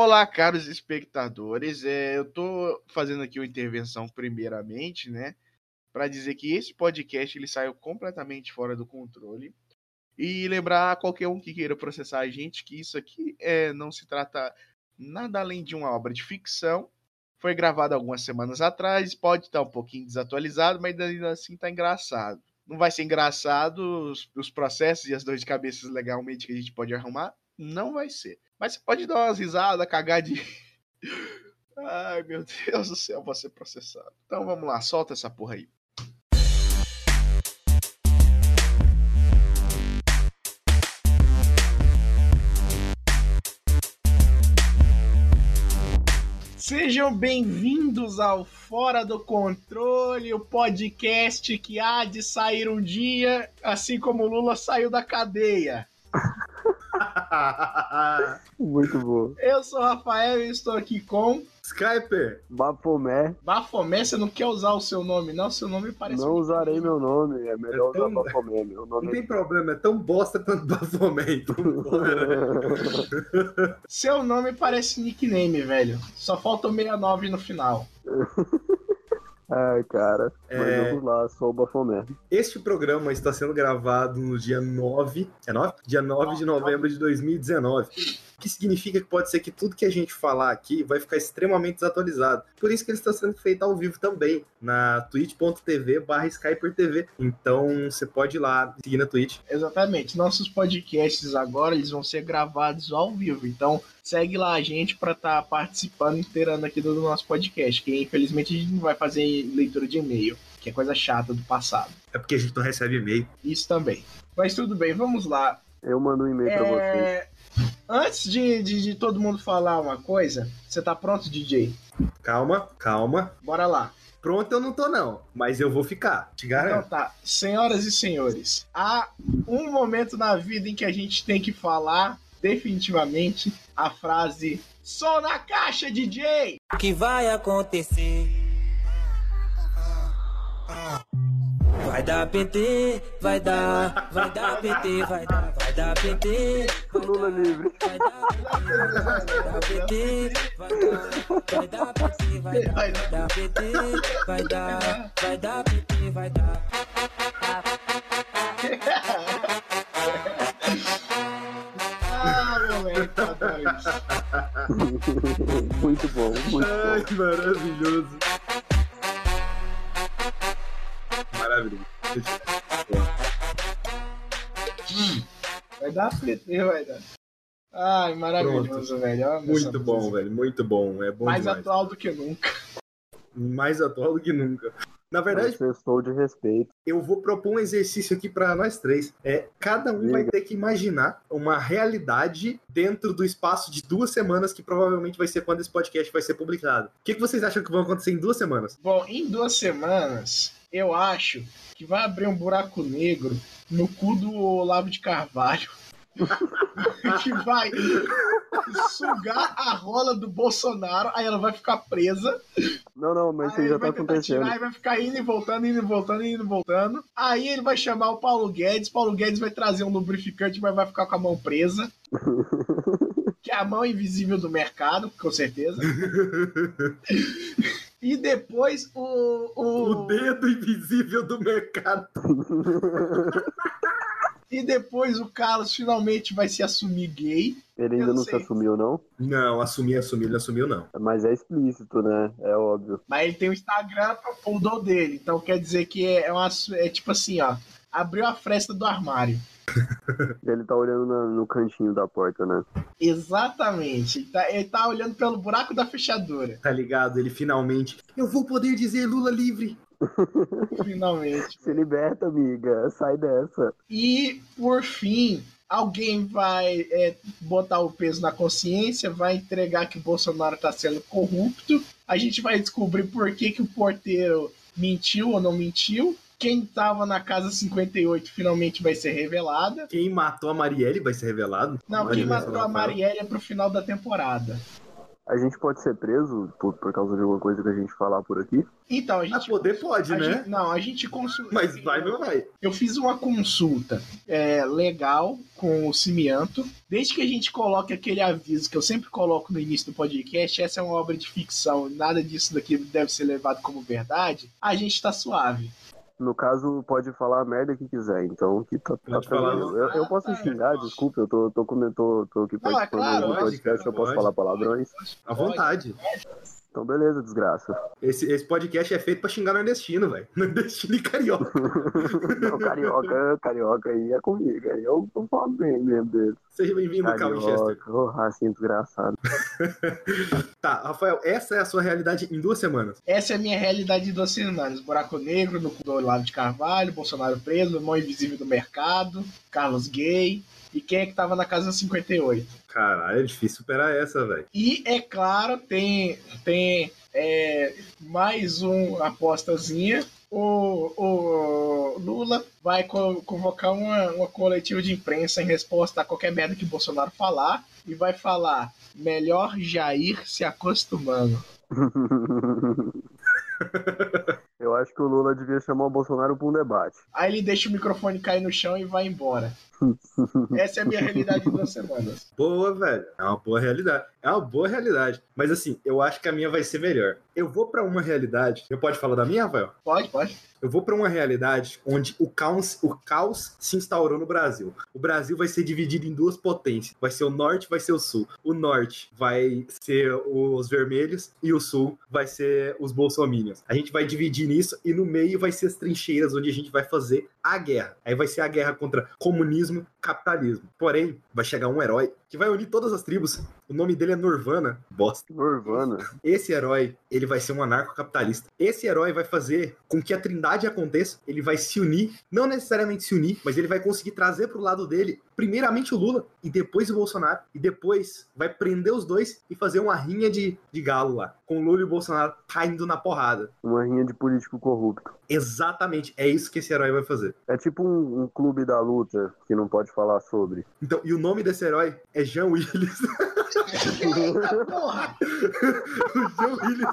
Olá, caros espectadores. É, eu tô fazendo aqui uma intervenção primeiramente, né, para dizer que esse podcast ele saiu completamente fora do controle e lembrar a qualquer um que queira processar a gente que isso aqui é não se trata nada além de uma obra de ficção. Foi gravado algumas semanas atrás, pode estar um pouquinho desatualizado, mas ainda assim tá engraçado. Não vai ser engraçado os, os processos e as dores de cabeça legalmente que a gente pode arrumar? Não vai ser. Mas você pode dar umas risadas, cagar de. Ai, meu Deus do céu, vou ser processado. Então vamos lá, solta essa porra aí. Sejam bem-vindos ao Fora do Controle, o podcast que há de sair um dia, assim como Lula saiu da cadeia. Muito bom. Eu sou o Rafael e estou aqui com. Skyper. Bafomé. Bafomé, você não quer usar o seu nome, não? Seu nome parece. Não usarei meu nome, é melhor É tão- usar Bafomé. Meu nome Não é tem problema, é tão bosta quanto Bafomé, então. Seu nome parece nickname, velho. Só falta o 69 no final. Ai, cara. Mas É. vamos lá, sou o Bafomé. Este programa está sendo gravado no dia 9. É 9? Dia 9 de novembro de 2019. O que significa que pode ser que tudo que a gente falar aqui vai ficar extremamente desatualizado. Por isso que ele está sendo feito ao vivo também, na twitch.tv barra SkyperTV. Então você pode ir lá seguir na Twitch. Exatamente. Nossos podcasts agora eles vão ser gravados ao vivo. Então segue lá a gente para estar participando inteirando aqui do nosso podcast. Que infelizmente a gente não vai fazer leitura de e-mail, que é coisa chata do passado. É porque a gente não recebe e-mail. Isso também. Mas tudo bem, vamos lá. Eu mando um e-mail pra vocês. Antes de, de, de todo mundo falar uma coisa, você tá pronto, DJ? Calma, calma. Bora lá. Pronto, eu não tô, não. Mas eu vou ficar. Te Então garanto. tá, senhoras e senhores, há um momento na vida em que a gente tem que falar definitivamente a frase Sou na caixa, DJ! O que vai acontecer? Vai dar PT, vai dar, vai dar PT, vai dar, vai dar PT, vai Lula livre. vai dar PT, vai dar, vai dar PT, vai dar, vai dar PT, vai dar, vai dar PT, vai dar. Ah, muito bom, muito Ai, bom. maravilhoso. Maravilhoso. Dar PT, vai dar. Ai, maravilhoso, velho. Eu amo essa Muito bom, música. velho. Muito bom. É bom Mais demais. atual do que nunca. Mais atual do que nunca. Na verdade, Eu estou de respeito. eu vou propor um exercício aqui pra nós três. É, cada um vai Diga. ter que imaginar uma realidade dentro do espaço de duas semanas, que provavelmente vai ser quando esse podcast vai ser publicado. O que, que vocês acham que vão acontecer em duas semanas? Bom, em duas semanas, eu acho que vai abrir um buraco negro no cu do Olavo de Carvalho. que vai sugar a rola do Bolsonaro, aí ela vai ficar presa. Não, não, mas isso aí aí já tá acontecendo. tirar e vai ficar indo e voltando, indo e voltando, indo e voltando. Aí ele vai chamar o Paulo Guedes, Paulo Guedes vai trazer um lubrificante, mas vai ficar com a mão presa. que é a mão invisível do mercado, com certeza. E depois o. o... O dedo invisível do mercado. E depois o Carlos finalmente vai se assumir gay. Ele ainda não sei. se assumiu, não? Não, assumir, assumir, ele assumiu, não. Mas é explícito, né? É óbvio. Mas ele tem o Instagram pro fundou dele. Então quer dizer que é, é uma. É tipo assim, ó. Abriu a fresta do armário. Ele tá olhando na- no cantinho da porta, né? Exatamente. Ele tá, ele tá olhando pelo buraco da fechadura. Tá ligado? Ele finalmente. Eu vou poder dizer Lula livre. Finalmente. Se liberta, amiga. Sai dessa. E, por fim, alguém vai é, botar o peso na consciência, vai entregar que o Bolsonaro está sendo corrupto. A gente vai descobrir por que, que o porteiro mentiu ou não mentiu. Quem estava na casa 58 finalmente vai ser revelada. Quem matou a Marielle vai ser revelado. Não, quem matou a. Marielle é pro final da temporada. A gente pode ser preso por, por causa de alguma coisa que a gente falar por aqui? Então, a A gente. poder pode, a né? gente- não, a gente consulta. Mas vai, não vai. Eu fiz uma consulta é, legal com o Cimianto. Desde que a gente coloque aquele aviso que eu sempre coloco no início do podcast, essa é uma obra de ficção, nada disso daqui deve ser levado como verdade, a gente tá suave. No caso, pode falar a merda que quiser, então que tá, tá tranquilo. Eu, eu posso xingar, desculpa, eu tô, tô, comendo- tô, tô aqui Não, é participando claro, do pode, podcast, eu posso pode. falar palavrões. À vontade. Então beleza, desgraça. Esse, esse podcast é feito pra xingar nordestino, velho. Nordestino e carioca. Não, carioca, carioca aí é comigo, aí eu, eu falo bem mesmo dele. Seja bem-vindo, Cal Winchester. Carioca, ô racinho desgraçado. Tá, Rafael, essa é a sua realidade em duas semanas. Essa é a minha realidade de duas semanas. Buraco Negro, no do Olavo de Carvalho, Bolsonaro preso, Mão Invisível do Mercado, Carlos Gay. E quem é que tava na casa 58? Caralho, é difícil superar essa, velho. E é claro, tem, tem é, mais uma apostazinha. O, o Lula vai co- convocar uma, uma coletiva de imprensa em resposta a qualquer merda que Bolsonaro falar e vai falar melhor Jair se acostumando. Eu acho que o Lula devia chamar o Bolsonaro pra um debate. Aí ele deixa o microfone cair no chão e vai embora. Essa é a minha realidade de duas semanas. Boa, velho. É uma boa realidade. É uma boa realidade. Mas assim, eu acho que a minha vai ser melhor. Eu vou pra uma realidade. Eu pode falar da minha, Rafael? Pode, pode. Eu vou pra uma realidade onde o caos, o caos se instaurou no Brasil. O Brasil vai ser dividido em duas potências. Vai ser o norte, vai ser o sul. O norte vai ser os vermelhos e o sul vai ser os bolsominions. A gente vai dividir nisso e no meio vai ser as trincheiras onde a gente vai fazer a guerra. Aí vai ser a guerra contra comunismo, capitalismo. Porém, vai chegar um herói que vai unir todas as tribos. O nome dele é Nirvana. Bosta. Nirvana. Esse herói, ele vai ser um anarcocapitalista. Esse herói vai fazer com que a trindade aconteça. Ele vai se unir, não necessariamente se unir, mas ele vai conseguir trazer pro lado dele, primeiramente o Lula, e depois o Bolsonaro. E depois vai prender os dois e fazer uma rinha de, de galo lá. Com o Lula e o Bolsonaro caindo na porrada. Uma rinha de político corrupto. Exatamente, é isso que esse herói vai fazer. É tipo um, um clube da luta que não pode falar sobre. Então, e o nome desse herói é Jean Willis. Eita porra! o Jean Willis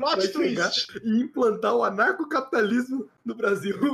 vai Plot chegar twist! e implantar o anarcocapitalismo no Brasil.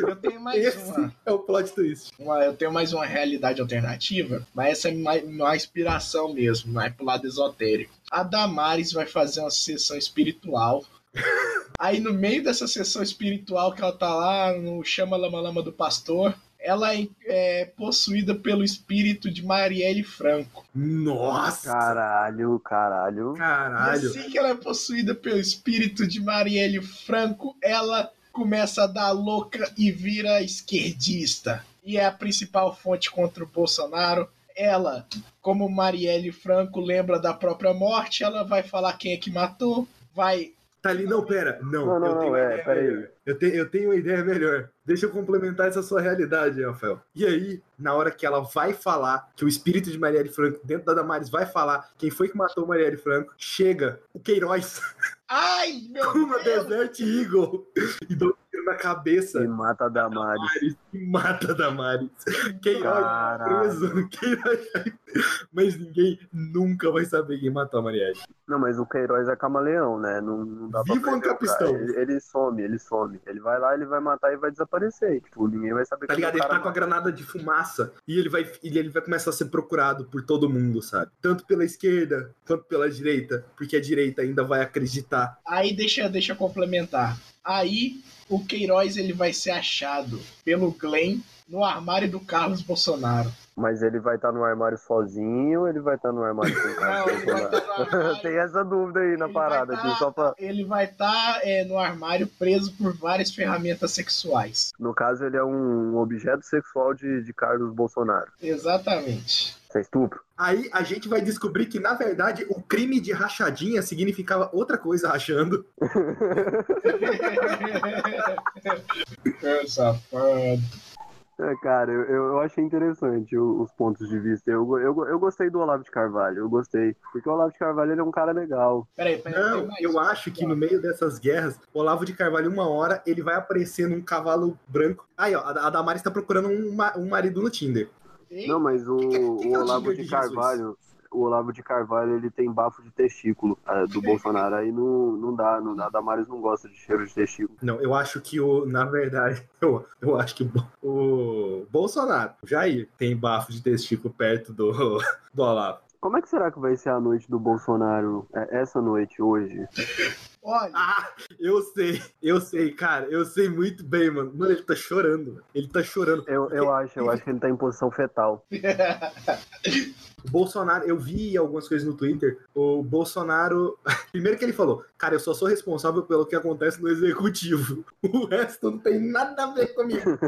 Eu tenho mais Esse uma. é o plot twist. uma- eu tenho mais uma realidade alternativa, mas essa é mais, uma inspiração mesmo, não é pro lado esotérico. A Damares vai fazer uma sessão espiritual. Aí no meio dessa sessão espiritual que ela tá lá no Chama Lama Lama do Pastor, ela é, é possuída pelo espírito de Marielle Franco. Nossa! Caralho, caralho. E Caralho! assim que ela é possuída pelo espírito de Marielle Franco, ela começa a dar louca e vira esquerdista. E é a principal fonte contra o Bolsonaro. Ela, como Marielle Franco lembra da própria morte, ela vai falar quem é que matou, vai. Tá ali, não, pera. Não, Não, não, eu tenho não, uma é. Eu, te- eu tenho uma ideia melhor. Deixa eu complementar essa sua realidade, Rafael. E aí, na hora que ela vai falar, que o espírito de Marielle Franco, dentro da Damares, vai falar quem foi que matou Marielle Franco, chega o Queiroz Ai, meu com uma Deus! Desert Eagle e um tiro na cabeça E mata a Damares. Damares e mata a Damares. Queiroz Caralho. preso, Queiroz. Mas ninguém nunca vai saber quem matou a Marielle. Não, mas o Queiroz é camaleão, né? Não, não dá pra Viva prender o Ancapistão. cara. Ele, ele some, ele some. Ele vai lá, ele vai matar e vai desaparecer. Tipo, ninguém vai saber Tá quem é ligado? Ele tá com a granada de fumaça e ele vai, e ele vai começar a ser procurado por todo mundo, sabe? Tanto pela esquerda quanto pela direita, porque a direita ainda vai acreditar. Aí deixa, deixa eu complementar. Aí o Queiroz ele vai ser achado pelo Glenn no armário do Carlos Bolsonaro. Mas ele vai estar no armário sozinho ou ele vai estar no armário com o cara? Não, no armário. Tem essa dúvida aí na Ele parada vai aqui, tá- só pra. Ele vai estar no armário preso por várias ferramentas sexuais. No caso, ele é um objeto sexual de, de Carlos Bolsonaro. Exatamente. Isso é estupro? Aí a gente vai descobrir que, na verdade, o crime de rachadinha significava outra coisa rachando. É safado. É, cara, eu, eu achei interessante o- os pontos de vista. Eu, eu, eu gostei do Olavo de Carvalho, eu gostei. Porque o Olavo de Carvalho ele é um cara legal. Peraí, peraí. Não, eu acho que no meio dessas guerras, o Olavo de Carvalho, uma hora, ele vai aparecer num cavalo branco. Aí, ó, a Damares tá procurando um, um marido no Tinder. Não, mas o, que que é- que que é o o Olavo Tinder de de Jesus? Carvalho. O Olavo de Carvalho ele tem bafo de testículo é, do Bolsonaro. Aí não, não dá, não dá. Damares não gosta de cheiro de testículo. Não, eu acho que o, na verdade, eu, eu acho que o, Bo- o Bolsonaro, o Jair, tem bafo de testículo perto do, do Olavo. Como é que será que vai ser a noite do Bolsonaro é, essa noite, hoje? Olha, Ah, eu sei, eu sei, cara, eu sei muito bem, mano. Mano, ele tá chorando, ele tá chorando. Eu, eu acho, eu acho que ele tá em posição fetal. Bolsonaro, eu vi algumas coisas no Twitter. O Bolsonaro, primeiro que ele falou, cara, eu só sou responsável pelo que acontece no executivo. O resto não tem nada a ver comigo.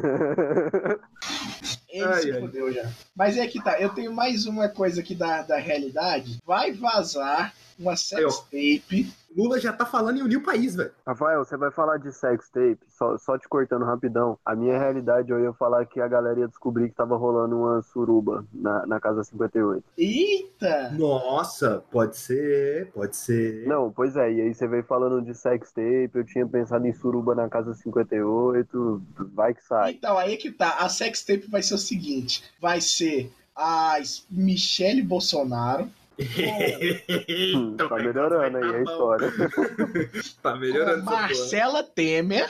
ele Ai, se ai. fudeu já. Mas é que tá, eu tenho mais uma coisa aqui da, da realidade. Vai vazar uma Aí, ó. sex tape. Lula já tá falando em unir o país, velho. Rafael, você vai falar de sex tape, só, só te cortando rapidão. A minha realidade, eu ia falar que a galera ia descobrir que tava rolando uma suruba na, na Casa 58. Eita! Nossa, pode ser, pode ser. Não, pois é, e aí você veio falando de sex tape, eu tinha pensado em suruba na Casa 58, vai que sai. Então, aí que tá. A sex tape vai ser o seguinte: vai ser a Michele Bolsonaro, Hum, tá melhorando aí a história. Tá com melhorando porra. Marcela Temer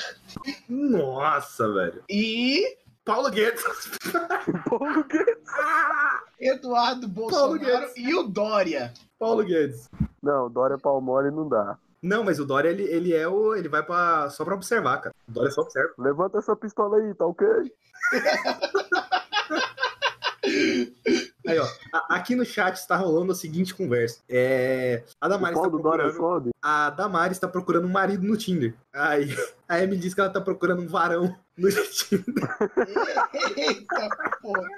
Nossa, velho. e Paulo Guedes. Paulo Guedes. Eduardo Bolsonaro Guedes. e o Dória. Paulo Guedes. Não, Dória Palmole não dá. Não, mas o Dória, ele, ele é o. Ele vai pra, só pra observar, cara. O Dória só observa. Levanta essa pistola aí, tá ok? Aí, ó. aqui no chat está rolando a seguinte conversa. É. A Damares tá Dória procurando. A Damares tá procurando um marido no Tinder. Aí a Emily diz que ela tá procurando um varão no Tinder. Eita, porra.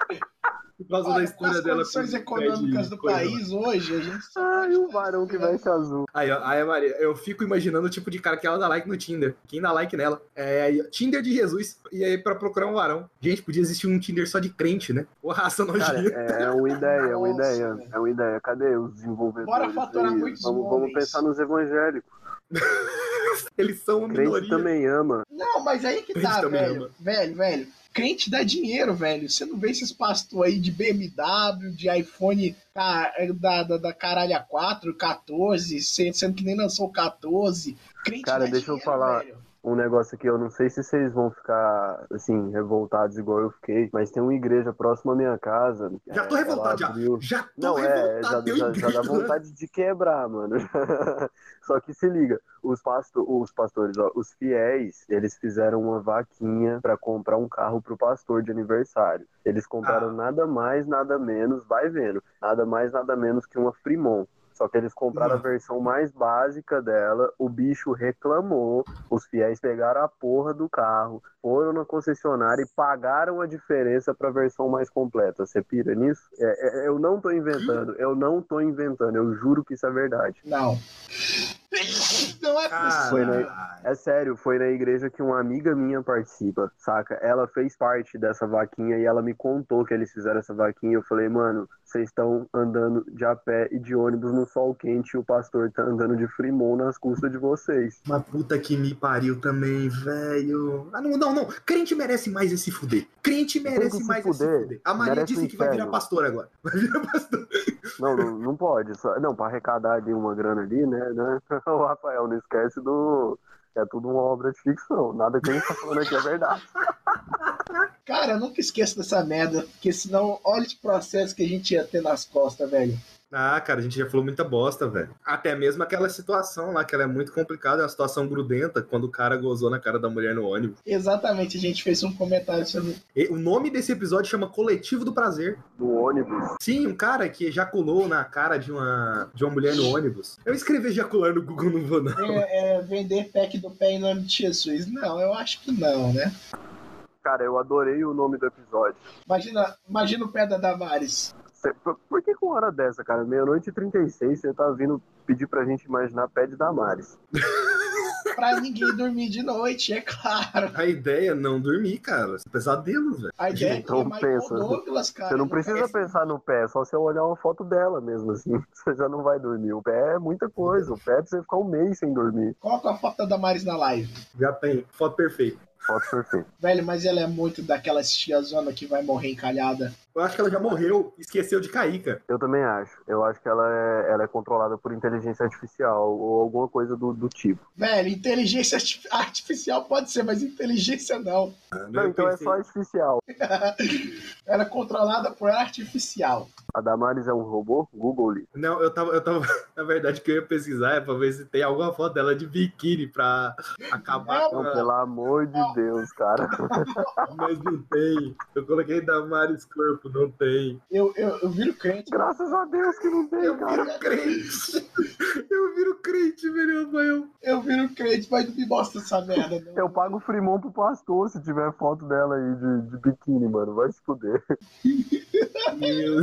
Por causa da Olha, com história as dela. condições com- econômicas do coisa. país hoje, a gente Ai, o varão que veste azul. Aí, ó, aí, Maria, eu fico imaginando o tipo de cara que ela dá like no Tinder. Quem dá like nela? É Tinder de Jesus. E aí, pra procurar um varão. Gente, podia existir um Tinder só de crente, né? Ô, raça Cara, nojenta. é, é uma ideia, é uma Nossa, ideia. velho. É uma ideia. Cadê os desenvolvedores? Bora faturar aí? muitos vamos, vamos pensar nos evangélicos. Eles são uma Crente minoria. também ama. Não, mas aí que Crente tá, velho. ama. Velho, velho. Crente dá dinheiro, velho. Você não vê esses pastores aí de BMW, de iPhone ca- da, da, da caralho 4, 14, se- sendo que nem lançou o 14. Crente Cara, deixa eu dinheiro, falar. velho. Um negócio aqui, eu não sei se vocês vão ficar, assim, revoltados igual eu fiquei, mas tem uma igreja próxima à minha casa. Já tô É, revoltado, já. Já tô Não, é, já, revoltado. já, já dá vontade de quebrar, mano. Só que se liga, os, pasto os pastores, ó, os fiéis, eles fizeram uma vaquinha pra comprar um carro pro pastor de aniversário. Eles compraram Ah. nada mais, nada menos, vai vendo, nada mais, nada menos que uma Fremont. Só que eles compraram a Nossa. versão mais básica dela, o bicho reclamou, os fiéis pegaram a porra do carro, foram na concessionária e pagaram a diferença pra versão mais completa. Você pira nisso? É, é, eu não tô inventando, eu não tô inventando, eu juro que isso é verdade. Não. Não é possível. Foi? Caralho. É sério, foi na igreja que uma amiga minha participa, saca? Ela fez parte dessa vaquinha e ela me contou que eles fizeram essa vaquinha. Eu falei, mano, vocês estão andando de a pé e de ônibus no sol quente e o pastor tá andando de Fremont nas custas de vocês. Uma puta que me pariu também, velho. Ah, não, não, não. Crente merece mais esse fuder. Crente merece mais fuder. esse fuder. A Maria disse que vai virar pastor agora. Vai virar pastor. Não, não, não pode. Só, não, pra arrecadar ali uma grana ali, né, né? O Rafael, não esquece do. É tudo uma obra de ficção. Nada que a gente tá falando aqui é verdade. Cara, eu nunca esqueço dessa merda, porque senão, olha os processos que a gente ia ter nas costas, velho. Ah, cara, a gente já falou muita bosta, velho. Até mesmo aquela situação lá, que ela é muito complicada, é uma situação grudenta, quando o cara gozou na cara da mulher no ônibus. Exatamente, a gente fez um comentário sobre. E o nome desse episódio chama Coletivo do Prazer. No ônibus. Sim, um cara que ejaculou na cara de uma, de uma mulher no ônibus. Eu escrevi ejacular no Google, não vou não. É, é, vender pack do pé em nome de Jesus. Não, eu acho que não, né? Cara, eu adorei o nome do episódio. Imagina, imagina o pé da Damares. Cê- por- Por que com hora dessa, cara? Meia-noite e 36, você tá vindo pedir pra gente imaginar pé de Damares. Pra ninguém dormir de noite, é claro. A ideia é não dormir, cara. Esse pesadelo, velho. A ideia é que Então é Michael pensa. Douglas, cara. Você não precisa pensar no pé, é só você olhar uma foto dela mesmo, assim. Você já não vai dormir. O pé é muita coisa. O pé é pra você ficar um mês sem dormir. Coloca a foto da Damares na live. Já tem. Foto perfeita. Foto perfeita. Velho, mas ela é muito daquelas tiazona que vai morrer encalhada. Eu acho que ela já morreu, esqueceu de cair, cara. Eu também acho. Eu acho que ela é, ela é controlada por inteligência artificial ou alguma coisa do, do tipo. Velho, inteligência arti- artificial pode ser, mas inteligência não. Não, Eu então é pensei- só artificial. Ela é controlada por artificial. A Damares é um robô? Google -lhe. Não, eu tava, eu tava. Na verdade, o que eu ia pesquisar é pra ver se tem alguma foto dela de biquíni pra acabar Não, com Não, a... pelo amor de Deus, cara. Mas não tem. Eu coloquei Damares Corpo, não tem. Eu, eu, eu viro crente. Graças a Deus que não tem, Eu cara. viro crente. Eu viro crente, velho, Rafael. Eu viro crente, mas não me mostra essa merda, não. Eu pago Frimon pro pastor se tiver foto dela aí de, de biquíni, mano. Vai se fuder. Meu...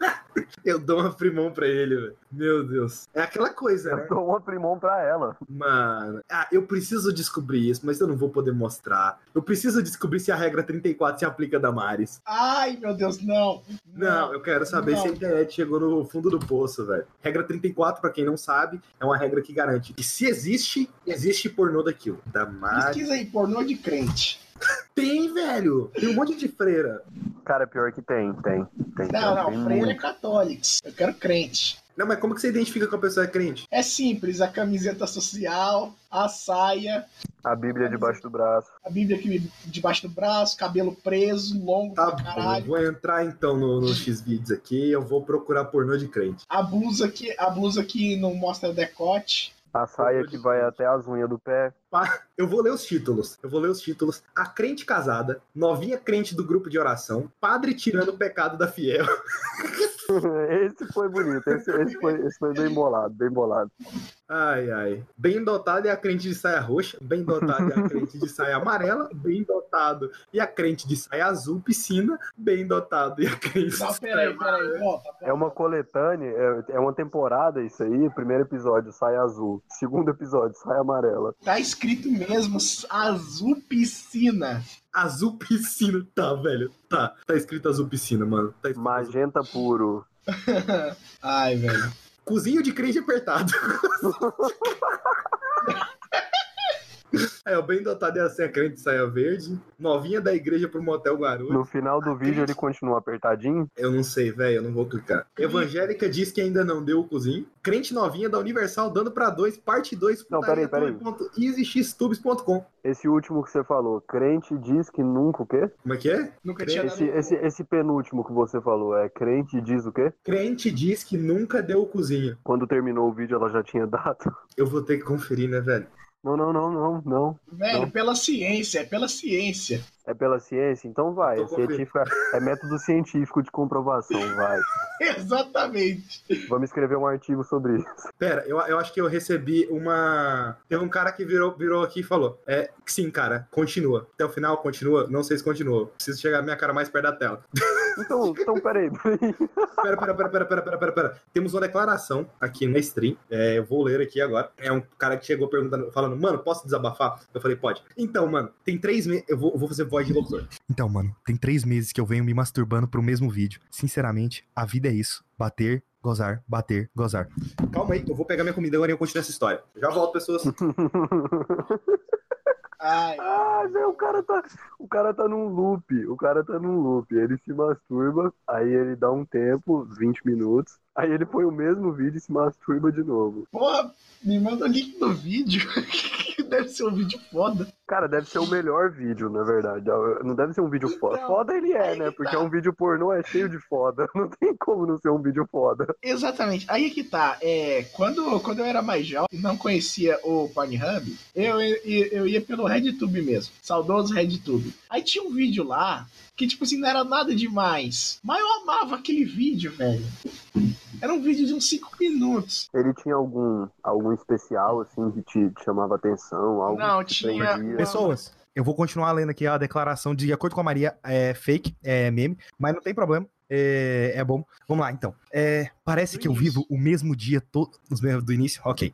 Eu dou uma primão pra ele, velho. Meu Deus. É aquela coisa, né? Eu dou uma Frimon pra ela. Mano, ah, eu preciso descobrir isso, mas eu não vou poder mostrar. Eu preciso descobrir se a regra 34 se aplica a Damares. Ai, meu Deus, não. Não, eu quero saber Não. se a internet chegou no fundo do poço, velho. Regra 34, pra quem não sabe, é uma regra que garante que se existe, existe pornô daquilo. Damares. Pesquisa aí, pornô de crente. Tem, velho. Tem um monte de freira. Cara, pior que tem, tem. tem Não, tem não, freira é católico. Eu quero crente. Não, mas como que você identifica que a pessoa é crente? É simples, a camiseta social, a saia, A Bíblia debaixo do braço. a Bíblia aqui debaixo do braço, cabelo preso, longo Tá pra bom, caralho. vou entrar então no, no X-Vídeos aqui eu vou procurar pornô de crente. A blusa que, a blusa que não mostra decote. A saia que vai até as unhas do pé. Eu vou ler os títulos. Eu vou ler os títulos. A crente casada, novinha crente do grupo de oração, padre tirando o pecado da fiel. Esse foi bonito. Esse, esse foi, esse foi bem bolado, bem bolado. Ai, ai. Bem dotado é a crente de saia roxa, bem dotado é a crente de saia amarela, bem dotado e a crente de saia azul, piscina, bem dotado e a crente Não, de peraí, saia peraí, volta. É uma coletânea, é, é uma temporada isso aí. Primeiro episódio, saia azul. Segundo episódio, saia amarela. Tá escrito mesmo, azul piscina. Azul piscina, tá, velho. Tá, tá escrito azul piscina, mano. Tá escrito azul. Magenta puro. Ai, velho. Cozinho de crente apertado. É, o bem dotado é assim, a crente de saia verde. Novinha da igreja pro motel Guarulhos. No final do vídeo ele continua apertadinho. Eu não sei, velho, eu não vou clicar. Evangélica diz que ainda não deu o cozinho. Crente novinha da Universal dando pra dois, parte 2. Não, peraí, peraí. EasyXtubes.com. Esse último que você falou, crente diz que nunca o quê? Como é que é? Nunca tinha Esse, dado. esse, esse penúltimo que você falou, é crente diz o quê? Crente diz que nunca deu o cozinho. Quando terminou o vídeo ela já tinha dado. Eu vou ter que conferir, né, velho? Não, não, não, não, não. Velho, Não. pela ciência, é pela ciência. É pela ciência? Então vai. Tô É, científica, é método científico de comprovação, vai. Exatamente. Vamos escrever um artigo sobre isso. Pera, eu, eu acho que eu recebi uma. Teve um cara que virou, virou aqui e falou: É, sim, cara, continua. Até o final, continua. Não sei se continua. Preciso chegar a minha cara mais perto da tela. Então, então peraí. Pera, pera, pera, pera, pera, pera, pera, pera. Temos uma declaração aqui na stream. É, eu vou ler aqui agora. É um cara que chegou perguntando, falando, mano, posso desabafar? Eu falei, pode. Então, mano, tem três meses. Eu vou, vou fazer voz de locutor. Então, mano, tem três meses que eu venho me masturbando pro mesmo vídeo. Sinceramente, a vida é isso. Bater, gozar, bater, gozar. Calma aí, eu vou pegar minha comida agora e eu continuo essa história. Já volto, pessoas. Ai, Ah, velho, o cara tá. O cara tá num loop. O cara tá num loop. Ele se masturba, aí ele dá um tempo, 20 minutos. Aí ele põe o mesmo vídeo e se masturba de novo. porra, me manda o link do vídeo. Deve ser um vídeo foda. Cara, deve ser o melhor vídeo, na verdade. Não deve ser um vídeo foda. Então, Foda ele é, né? que Porque tá. é um vídeo pornô, é cheio de foda. Não tem como não ser um vídeo foda. Exatamente. Aí que tá. É, quando, quando eu era mais jovem e não conhecia o Pornhub, eu, eu, eu ia pelo RedTube mesmo. Saudoso RedTube. Aí tinha um vídeo lá que, tipo assim, não era nada demais. Mas eu amava aquele vídeo, velho. Era um vídeo de uns 5 minutos. Ele tinha algum, algum especial, assim, que te, te chamava atenção? Algo Não, tinha- prendia? Pessoas, eu vou continuar lendo aqui a declaração de acordo com a Maria, é fake, é meme, mas não tem problema. É, é bom. Vamos lá, então. É, parece Do que eu início. vivo o mesmo dia todo. Do início? Ok.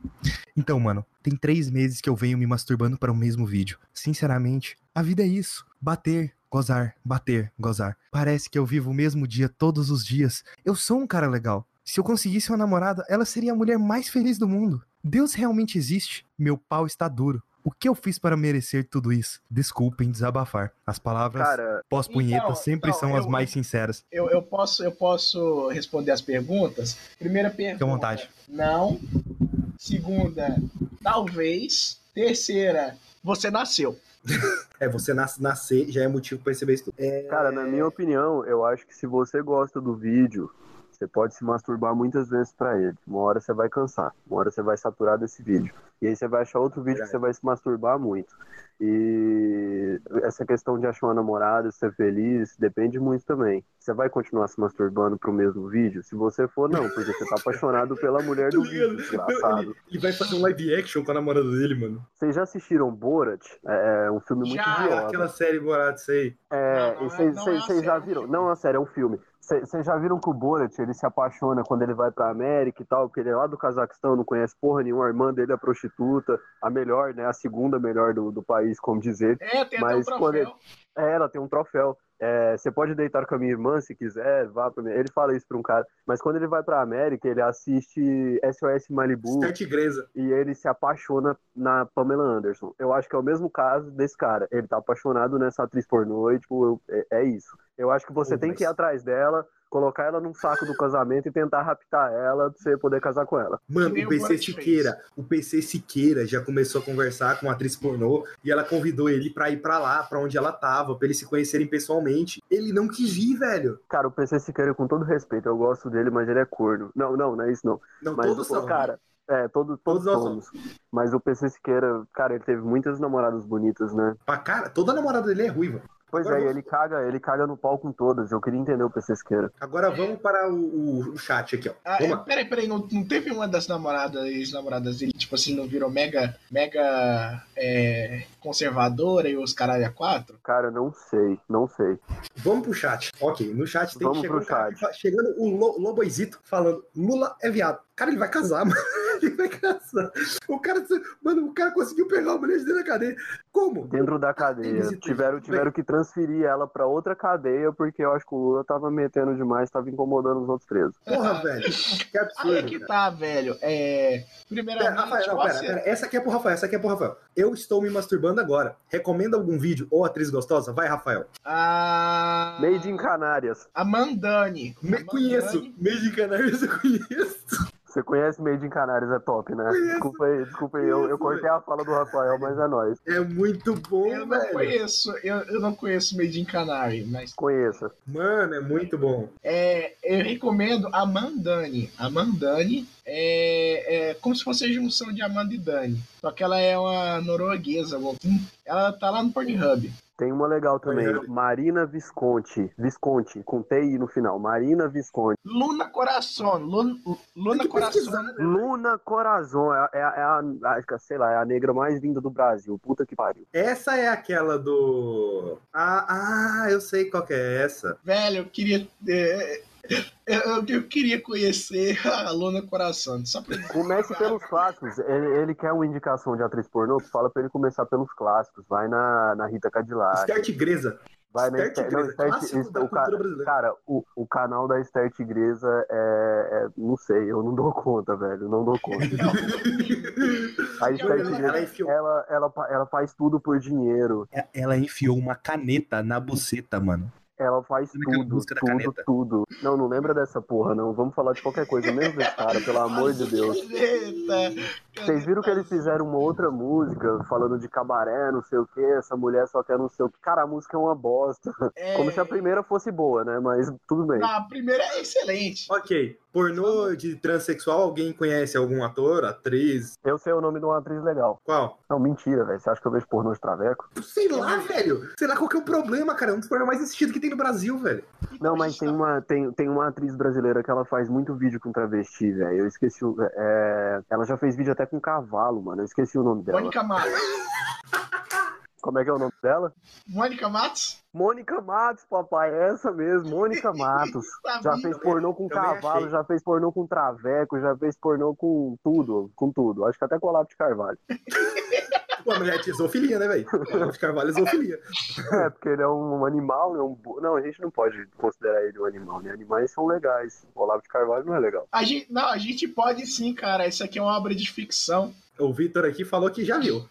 Então, mano, tem três meses que eu venho me masturbando para o mesmo vídeo. Sinceramente, a vida é isso. Bater, gozar, bater, gozar. Parece que eu vivo o mesmo dia todos os dias. Eu sou um cara legal. Se eu conseguisse uma namorada, ela seria a mulher mais feliz do mundo. Deus realmente existe. Meu pau está duro. O que eu fiz para merecer tudo isso? Desculpem desabafar. As palavras pós-punheta então, sempre então, são as eu- mais sinceras. Eu, eu, posso, eu posso responder as perguntas? Primeira pergunta. Fique à vontade. Não. Segunda, talvez. Terceira, você nasceu. É, você nas- nascer já é motivo pra receber isso. tudo. É, Cara, na minha opinião, eu acho que se você gosta do vídeo, você pode se masturbar muitas vezes pra ele. Uma hora você vai cansar, uma hora você vai saturar desse vídeo. E aí você vai achar outro vídeo que você vai se masturbar muito. E essa questão de achar uma namorada, ser feliz, depende muito também. Você vai continuar se masturbando pro mesmo vídeo? Se você for, não, porque você tá apaixonado pela mulher do vídeo, desgraçado. Ele, ele vai fazer um live action com a namorada dele, mano. Vocês já assistiram Borat? É um filme muito Já, idiota. Aquela série Borat, isso aí. É, e é- vocês não é já série, é um viram? Não, é sério, é um filme. Vocês já viram que o Borat, ele se apaixona quando ele vai pra América e tal, porque ele é lá do Cazaquistão, não conhece porra nenhuma, a irmã dele é prostituta, a melhor, né, a segunda melhor do, do país, como dizer. É, tem Mas até um quando troféu. É, ela tem um troféu. É, você pode deitar com a minha irmã se quiser, vá pra mim. Ele fala isso pra um cara. Mas quando ele vai pra América, ele assiste SOS Malibu Tigresa. e ele se apaixona na Pamela Anderson. Eu acho que é o mesmo caso desse cara. Ele tá apaixonado nessa atriz pornô e, tipo, eu- é, é isso. Eu acho que você Pô, tem mas- que ir atrás dela, colocar ela num saco do casamento e tentar raptar ela pra você poder casar com ela. Mano, o PC Siqueira, o PC Siqueira já começou a conversar com uma atriz pornô e ela convidou ele pra ir pra lá, pra onde ela tava, pra eles se conhecerem pessoalmente. Ele não quis ir, velho. Cara, o PC Siqueira, com todo respeito, eu gosto dele, mas ele é corno. Não, não, não é isso não. Não, Mas, todos o são. cara, é, todo, todos, Todos nós somos. Mas o PC Siqueira, cara, ele teve muitas namoradas bonitas, né? Pra cara, toda namorada dele é ruiva. Pois Agora é, vamos- ele caga, ele caga no pau com todas. Eu queria entender o PC Siqueira. Agora vamos para o, o- chat aqui, ó. Ah, Vamos é, peraí, peraí, não, não teve uma das namoradas, ex-namoradas dele, tipo assim, não virou mega, mega é, conservadora e os caralho a quatro? Cara, não sei, não sei. Vamos pro chat. Ok, no chat tem Vamos chegando, pro um chat. que chegando o Lo- Loboizito falando: Lula é viado. Cara, ele vai casar, mano. Ele vai casar. O cara, mano, o cara conseguiu pegar a mulher dele na cadeia. Como? Dentro da cadeia. Tiveram, tiveram que transferir ela pra outra cadeia porque eu acho que o Lula tava metendo demais, tava incomodando os outros presos. Porra, velho. Que Aí é absurdo. que cara. tá, velho. É, Pera, primeiramente, Rafael, não, pera, pera. Essa aqui é pro Rafael, essa aqui é pro Rafael. Eu estou me masturbando agora. Recomenda algum vídeo ou atriz gostosa? Vai, Rafael. a... Made in Canárias. A Mandani. Me A conheço. Mandani- Meio de Canários eu conheço. Você conhece Made in Canárias, é top, né? Conheço. Desculpa aí, desculpa aí. Eu, eu cortei a fala do Rafael, mas é nóis. É muito bom, Eu não velho. conheço, eu, eu não conheço Made in Canary, mas Conheça. Mano, é muito bom. é, eu recomendo a Mandani. A Mandani é, é como se fosse a junção de Amanda e Dani. Só que ela é uma norueguesa. Ela tá lá no Pornhub. Tem uma legal também, Conheço. Marina Visconti. Visconti, com TI no final. Marina Visconti. Luna Coração. Luna, Coração. né? Luna Corazon, é, é, é a, que, sei lá, é a negra mais linda do Brasil. Puta que pariu. Essa é aquela do. Ah, ah, eu sei qual que é essa. Velho, eu queria. é, eu, eu queria conhecer a Luna Coração. Só pra... Comece pelos clássicos. Ele, ele quer uma indicação de atriz pornô, fala pra ele começar pelos clássicos. Vai na, na Rita Cadillac. Esther Tigresa. Vai na Esther Esther, não, Tigresa, Esther, clássico Esther- da o cultura cara, o, o canal da Esther Tigresa é, é- Não sei, eu não dou conta, velho. Não dou conta. A Esther Ela- Tigresa, ela enfiou- ela, ela, ela faz tudo por dinheiro. É, Ela enfiou uma caneta na buceta, mano. Ela faz tudo, tudo, caneta? tudo. Não, não lembra dessa porra, não. Vamos falar de qualquer coisa, mesmo desse cara, pelo amor de Deus. Eita, Vocês viram que eles fizeram uma outra música falando de cabaré, não sei o que, essa mulher só quer não sei o que. Cara, a música é uma bosta. É, Como se a primeira fosse boa, né? Mas tudo bem. A primeira é excelente. Ok. Pornô de transexual, alguém conhece algum ator, atriz? Eu sei o nome de uma atriz legal. Qual? Não, mentira, velho. Você acha que eu vejo pornô de traveco? Sei lá, velho. Sei lá qual que é o problema, cara. É um dos pornôs mais assistidos que tem no Brasil, velho. Não, mas tem uma, tem, tem uma atriz brasileira que ela faz muito vídeo com travesti, velho. Eu esqueci o. É... Ela já fez vídeo até com cavalo, mano. Eu esqueci o nome dela. Mônica Matos. Como é que é o nome dela? Mônica Matos? Mônica Matos, papai. É essa mesmo, Mônica Matos. Já fez pornô com cavalo, já fez pornô com traveco, já fez pornô com tudo, com tudo. Acho que até com o Olavo de Carvalho. Pô, mas é zoofilia, né, velho? Olavo de Carvalho é zoofilia. É, porque ele é um animal, é um... Não, a gente não pode considerar ele um animal, né? Animais são legais. O Olavo de Carvalho não é legal. A gente, não, a gente pode sim, cara. Isso aqui é uma obra de ficção. O Vitor aqui falou que já viu.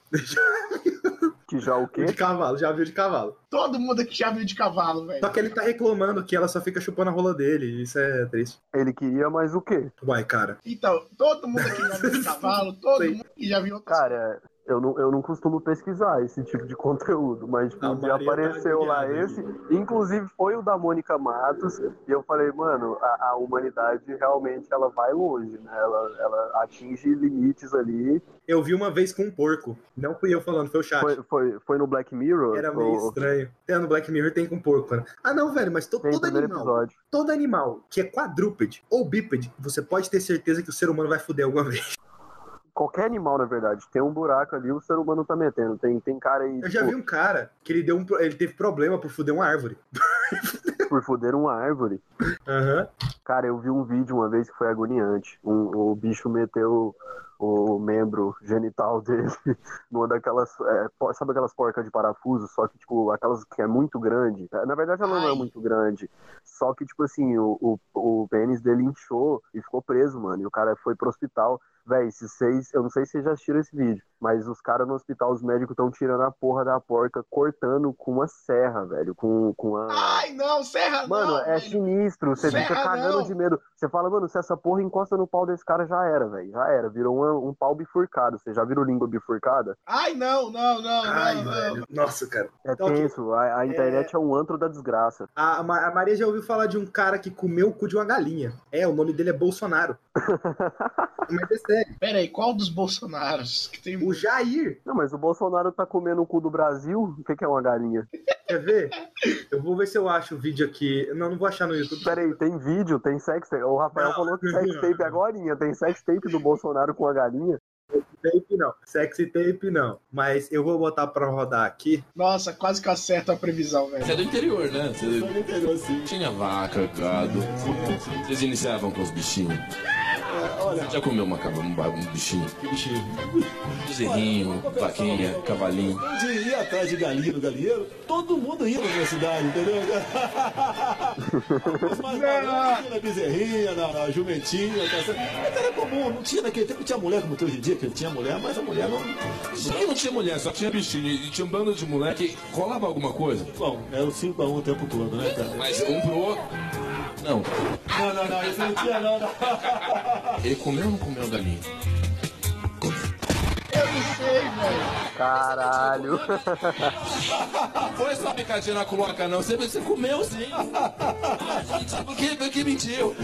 Que já o quê? de cavalo, já viu de cavalo. Todo mundo aqui já viu de cavalo, velho. Só que ele tá reclamando que ela só fica chupando a rola dele. Isso é triste. Ele queria mais o quê? Uai, cara. Então, todo mundo aqui já viu de cavalo, todo Sei. mundo aqui já viu outras Cara, eu não, eu não costumo pesquisar esse tipo de conteúdo, mas tipo, um dia tá apareceu lá esse, inclusive foi o da Mônica Matos, e eu falei, mano, a, a humanidade realmente ela vai longe, né? Ela, ela atinge limites ali. Eu vi uma vez com um porco. Não fui eu falando, foi o chat. Foi, foi, foi no Black Mirror? Era meio Ou- estranho. É, no Black Mirror tem com porco, né? Ah, não, velho, mas to- todo animal, episódio. todo animal que é quadrúpede ou bípede, você pode ter certeza que o ser humano vai fuder alguma vez. Qualquer animal, na verdade, tem um buraco ali, o ser humano tá metendo. Tem, tem cara aí, Eu já tipo, vi um cara que ele deu um, ele teve problema por fuder uma árvore. por foder uma árvore. Aham. Cara, eu vi um vídeo uma vez que foi agoniante. Um- o bicho meteu o membro genital dele numa daquelas. é, sabe aquelas porcas de parafuso? Só que, tipo, aquelas que é muito grande. É, Na verdade, ela não é Ai. muito grande. Só que, tipo assim, o, o, o pênis dele inchou e ficou preso, mano. E o cara foi pro hospital. Véi, se vocês. Eu não sei se vocês já assistiram esse vídeo, mas os caras no hospital, os médicos estão tirando a porra da porca, cortando com uma serra, velho. Com, com a. Ai, não, serra Mano, não, é velho. sinistro. Você fica Serra cagando não. de medo. Você fala, mano, se essa porra encosta no pau desse cara, já era, velho. Já era. Virou uma- um pau bifurcado. Você já viram língua bifurcada? Ai, não, não, não, Ai, não, não. velho. Nossa, cara. É ok. tenso. A, a internet é... um antro da desgraça. A, a Ma- a Maria já ouviu falar de um cara que comeu o cu de uma galinha. É, o nome dele é Bolsonaro. Mas é sério. Pera aí, qual dos Bolsonaros? Que tem O Jair, Não, mas o Bolsonaro tá comendo o cu do Brasil. O que, que é uma galinha? quer ver? Eu vou ver se eu acho o vídeo aqui. Não, não vou achar no YouTube. Pera aí, tem vídeo, tem sex tape. O Rafael Não. falou que sex tape agorinha. Tem sex tape do Bolsonaro com a galinha. Tape não. Sexy tape não. Mas eu vou botar pra rodar aqui. Nossa, quase que acerta a previsão, velho. Você é do interior, né? Você é do interior, sim. Tinha vaca, gado. Vocês iniciavam com os bichinhos. Olha, Já comeu uma, um, um bichinho? que bichinho. Bezerrinho, vaquinha, cavalinho. Onde ia atrás de galinha no galinheiro, todo mundo ia na minha cidade, entendeu? Os mais iam na bezerrinha, na, na jumentinha, tá certo? Mas era comum, não tinha naquele tempo, tinha mulher como tem hoje em dia, que tinha mulher, mas a mulher não. Só que não tinha mulher, só tinha bichinho. E tinha um bando de moleque. Rolava alguma coisa? Bom, era o 5 a 1 o tempo todo, né, cara? Mas um pro outro. Não. Não, não, não, isso não tinha, não, não. Ele comeu ou não comeu a galinha? Eu não sei, velho. Caralho. Foi só picadinha na cloaca, não. Você, você comeu sim. Por que, por que mentiu?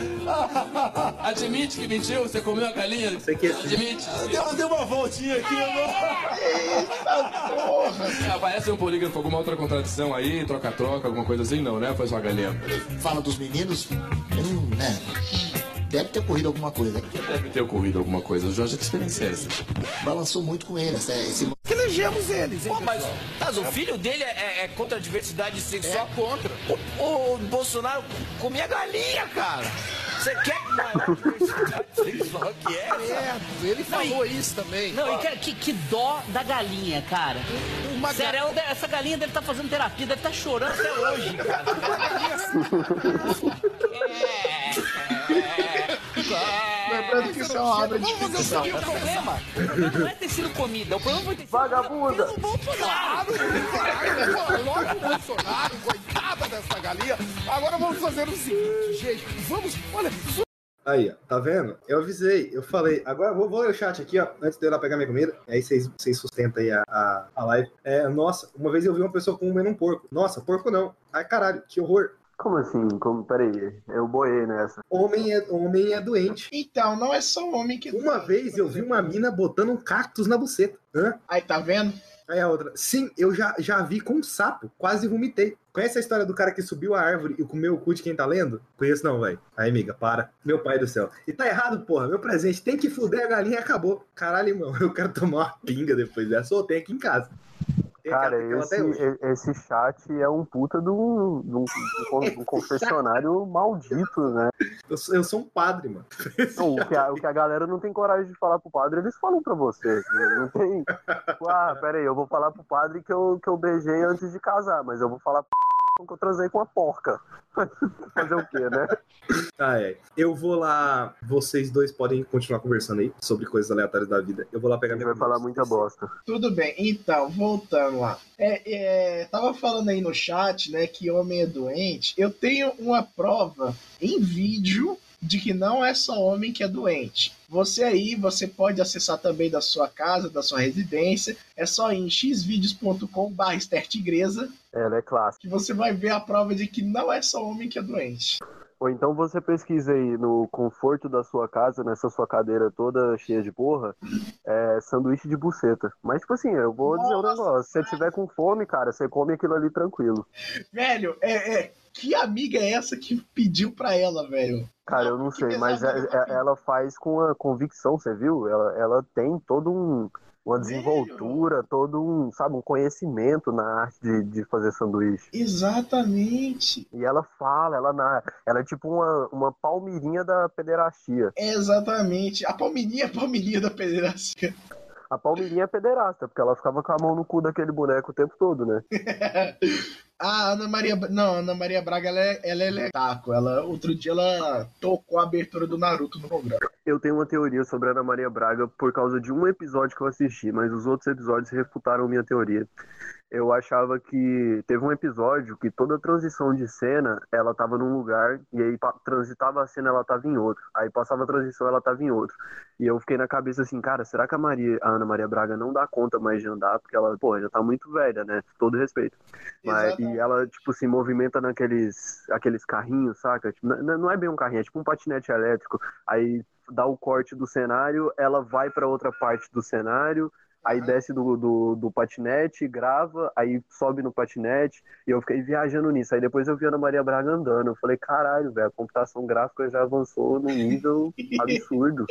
Admite que mentiu? Você comeu a galinha? Sei que é sim. Admite. Deu, deu uma voltinha aqui, né? Ah, Aparece um polígrafo, alguma outra contradição aí, troca-troca, alguma coisa assim? Não, né? Foi só a galinha. fala dos meninos, hum, né? Deve ter ocorrido alguma coisa. Deve ter ocorrido alguma coisa. O Jorge, que experiência é essa? Balançou muito com ele, essa, esse Pô, mas, mas o filho dele é, é contra a diversidade sexual? É contra. O, o Bolsonaro comia galinha, cara. Você quer que maior diversidade sexual que é? É, ele falou isso também. Não, e que, que, que dó da galinha, cara. Uma Sério, ela- essa galinha deve estar fazendo terapia, deve estar chorando até hoje, cara. Lembrando que isso é uma obra de Vamos fazer o ficção. O problema, não é ter sido comida, o problema foi ter sido Vagabunda. Pelo Bolsonaro! Claro, Logo o Bolsonaro, coitada dessa galinha. Agora vamos fazer o seguinte, gente. Vamos, olha, Aí, ó, tá vendo? Eu avisei, eu falei. Agora eu vou, vou ler o chat aqui, ó, antes de eu ir lá pegar minha comida. Aí vocês, vocês sustentam aí a, a, a live. É, nossa, uma vez eu vi uma pessoa comendo um porco. Nossa, porco não. Ai, caralho, que horror. Como assim? Como... Peraí, eu boiei nessa. Homem é, homem é doente. Então, não é só homem que. Uma vez eu vi uma mina botando um cactus na buceta. Hã? Aí, tá vendo? Aí a outra. Sim, eu já, já vi com um sapo. Quase vomitei. Conhece a história do cara que subiu a árvore e comeu o cu de quem tá lendo? Conheço não, velho. Aí, amiga, para. Meu pai do céu. E tá errado, porra. Meu presente tem que fuder a galinha e acabou. Caralho, irmão. Eu quero tomar uma pinga depois dessa. Ou tem aqui em casa. Cara, esse, esse chat é um puta de um, de um- de um confessionário maldito, né? Eu, sou- eu sou um padre, mano. Não, o, que a, o que a galera não tem coragem de falar pro padre, eles falam pra você. Não tem. Tipo, ah, peraí, eu vou falar pro padre que eu, que eu beijei antes de casar, mas eu vou falar pro que eu transei com uma porca. Fazer o quê, né? Ah, é. Eu vou lá. Vocês dois podem continuar conversando aí sobre coisas aleatórias da vida. Eu vou lá pegar minha vai falar muita bosta. Tudo bem, então, voltando lá. É, é, tava falando aí no chat, né, que homem é doente. Eu tenho uma prova em vídeo de que não é só homem que é doente. Você aí, você pode acessar também da sua casa, da sua residência. É só ir em xvideos.com barra Tigresa Ela é clássica. que você vai ver a prova de que não é só homem que é doente. Ou então você pesquisa aí no conforto da sua casa, nessa sua cadeira toda cheia de porra, é sanduíche de buceta. Mas, tipo assim, eu vou dizer um negócio. Se você tiver com fome, cara, você come aquilo ali tranquilo. Velho, é, é, que amiga é essa que pediu pra ela, velho? Cara, eu não sei, mas é- é- ela faz com a convicção, você viu? Ela, ela tem todo um. Uma desenvoltura, todo um, sabe, um conhecimento na arte de, de fazer sanduíche. Exatamente. E ela fala, ela, na, ela é tipo uma, uma palmeirinha da pederastia. Exatamente. A palmininha é a palmininha da pederastia. A palmeirinha é pederasta, porque ela ficava com a mão no cu daquele boneco o tempo todo, né? A Ana Maria. Não, Ana Maria Braga, ela é, ela é taco. Ela, outro dia ela tocou a abertura do Naruto no programa. Eu tenho uma teoria sobre a Ana Maria Braga por causa de um episódio que eu assisti, mas os outros episódios refutaram minha teoria. Eu achava que teve um episódio que toda transição de cena ela tava num lugar e aí transitava a cena ela tava em outro. Aí passava a transição ela tava em outro. E eu fiquei na cabeça assim, cara, será que a, Maria, a Ana Maria Braga não dá conta mais de andar? Porque ela, pô, já tá muito velha, né? Todo respeito. Mas, e ela, tipo, se movimenta naqueles aqueles carrinhos, saca? Tipo, não é bem um carrinho, é tipo um patinete elétrico. Aí dá o corte do cenário, ela vai pra outra parte do cenário, aí desce do, do, do patinete, grava, aí sobe no patinete, e eu fiquei viajando nisso. Aí depois eu vi a Ana Maria Braga andando. Eu falei, caralho, velho, a computação gráfica já avançou num nível absurdo.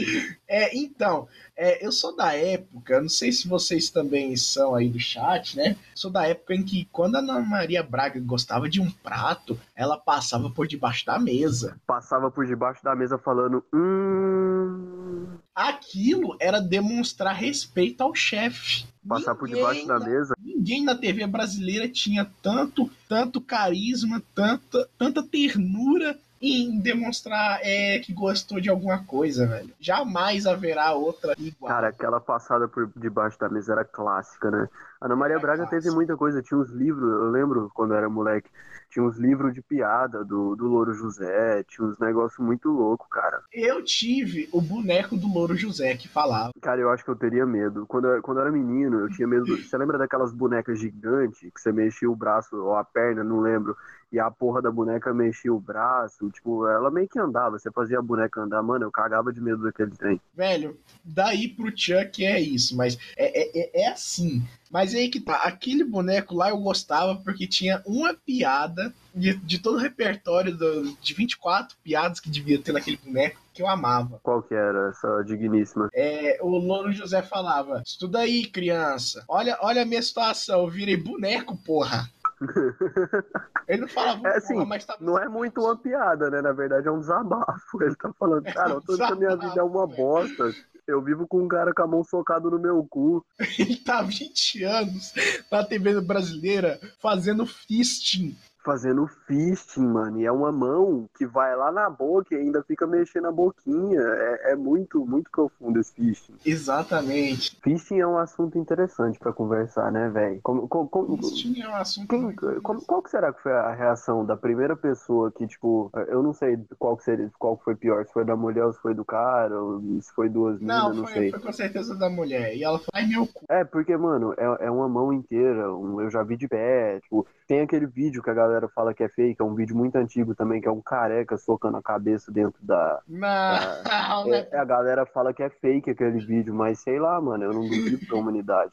É, então, é, eu sou da época, não sei se vocês também são aí do chat, né? Sou da época em que quando a Ana Maria Braga gostava de um prato, ela passava por debaixo da mesa. Passava por debaixo da mesa falando, hum. Aquilo era demonstrar respeito ao chefe. Passar por debaixo da mesa. Ninguém na TV brasileira tinha tanto, tanto carisma, tanta, tanta ternura em demonstrar é, que gostou de alguma coisa, velho. Jamais haverá outra igual. Cara, aquela passada por debaixo da mesa era clássica, né? A Ana Maria Braga teve muita coisa, tinha uns livros, eu lembro quando eu era moleque, tinha uns livros de piada do, do Louro José, tinha uns negócios muito loucos, cara. Eu tive o boneco do Louro José que falava. Cara, eu acho que eu teria medo. Quando eu, quando eu era menino, eu tinha medo. Você lembra daquelas bonecas gigantes que você mexia o braço ou a perna, não lembro, e a porra da boneca mexia o braço? Tipo, ela meio que andava, você fazia a boneca andar, mano, eu cagava de medo daquele trem. Velho, daí pro Chuck é isso, mas é, é, é- é assim. Mas aí que tá, aquele boneco lá eu gostava porque tinha uma piada de, de todo o repertório do- de 24 piadas que devia ter naquele boneco que eu amava. Qual que era essa digníssima? É, o Louro José falava: Estuda aí, criança. Olha, olha a minha situação, eu virei boneco, porra. Ele não falava, É assim, porra, mas tá não é muito uma piada, né? Na verdade é um desabafo. Ele tá falando, cara, eu tô dizendo que a minha vida é uma bosta. Eu vivo com um cara com a mão socado no meu cu. Ele tá há 20 anos na TV brasileira fazendo fisting. Fazendo fisting, mano. E é uma mão que vai lá na boca e ainda fica mexendo a boquinha. É, é muito, muito profundo esse fisting. Exatamente. Fisting é um assunto interessante pra conversar, né, velho? Como, como, como- Fisting é um assunto. Quem- como- qual que será que foi a reação da primeira pessoa que, tipo, eu não sei qual que, seria, qual que foi pior, se foi da mulher ou se foi do cara, ou se foi duas minas, Não, não, foi, sei. foi com certeza da mulher. E ela falou, ai meu cu. É, porque, mano, é, é uma mão inteira, um- eu já vi de pé, tipo, tem aquele vídeo que a galera fala que é fake, é um vídeo muito antigo também, que é um careca socando a cabeça dentro da... Não, né? É, a galera fala que é fake aquele vídeo, mas sei lá, mano, eu não duvido da humanidade.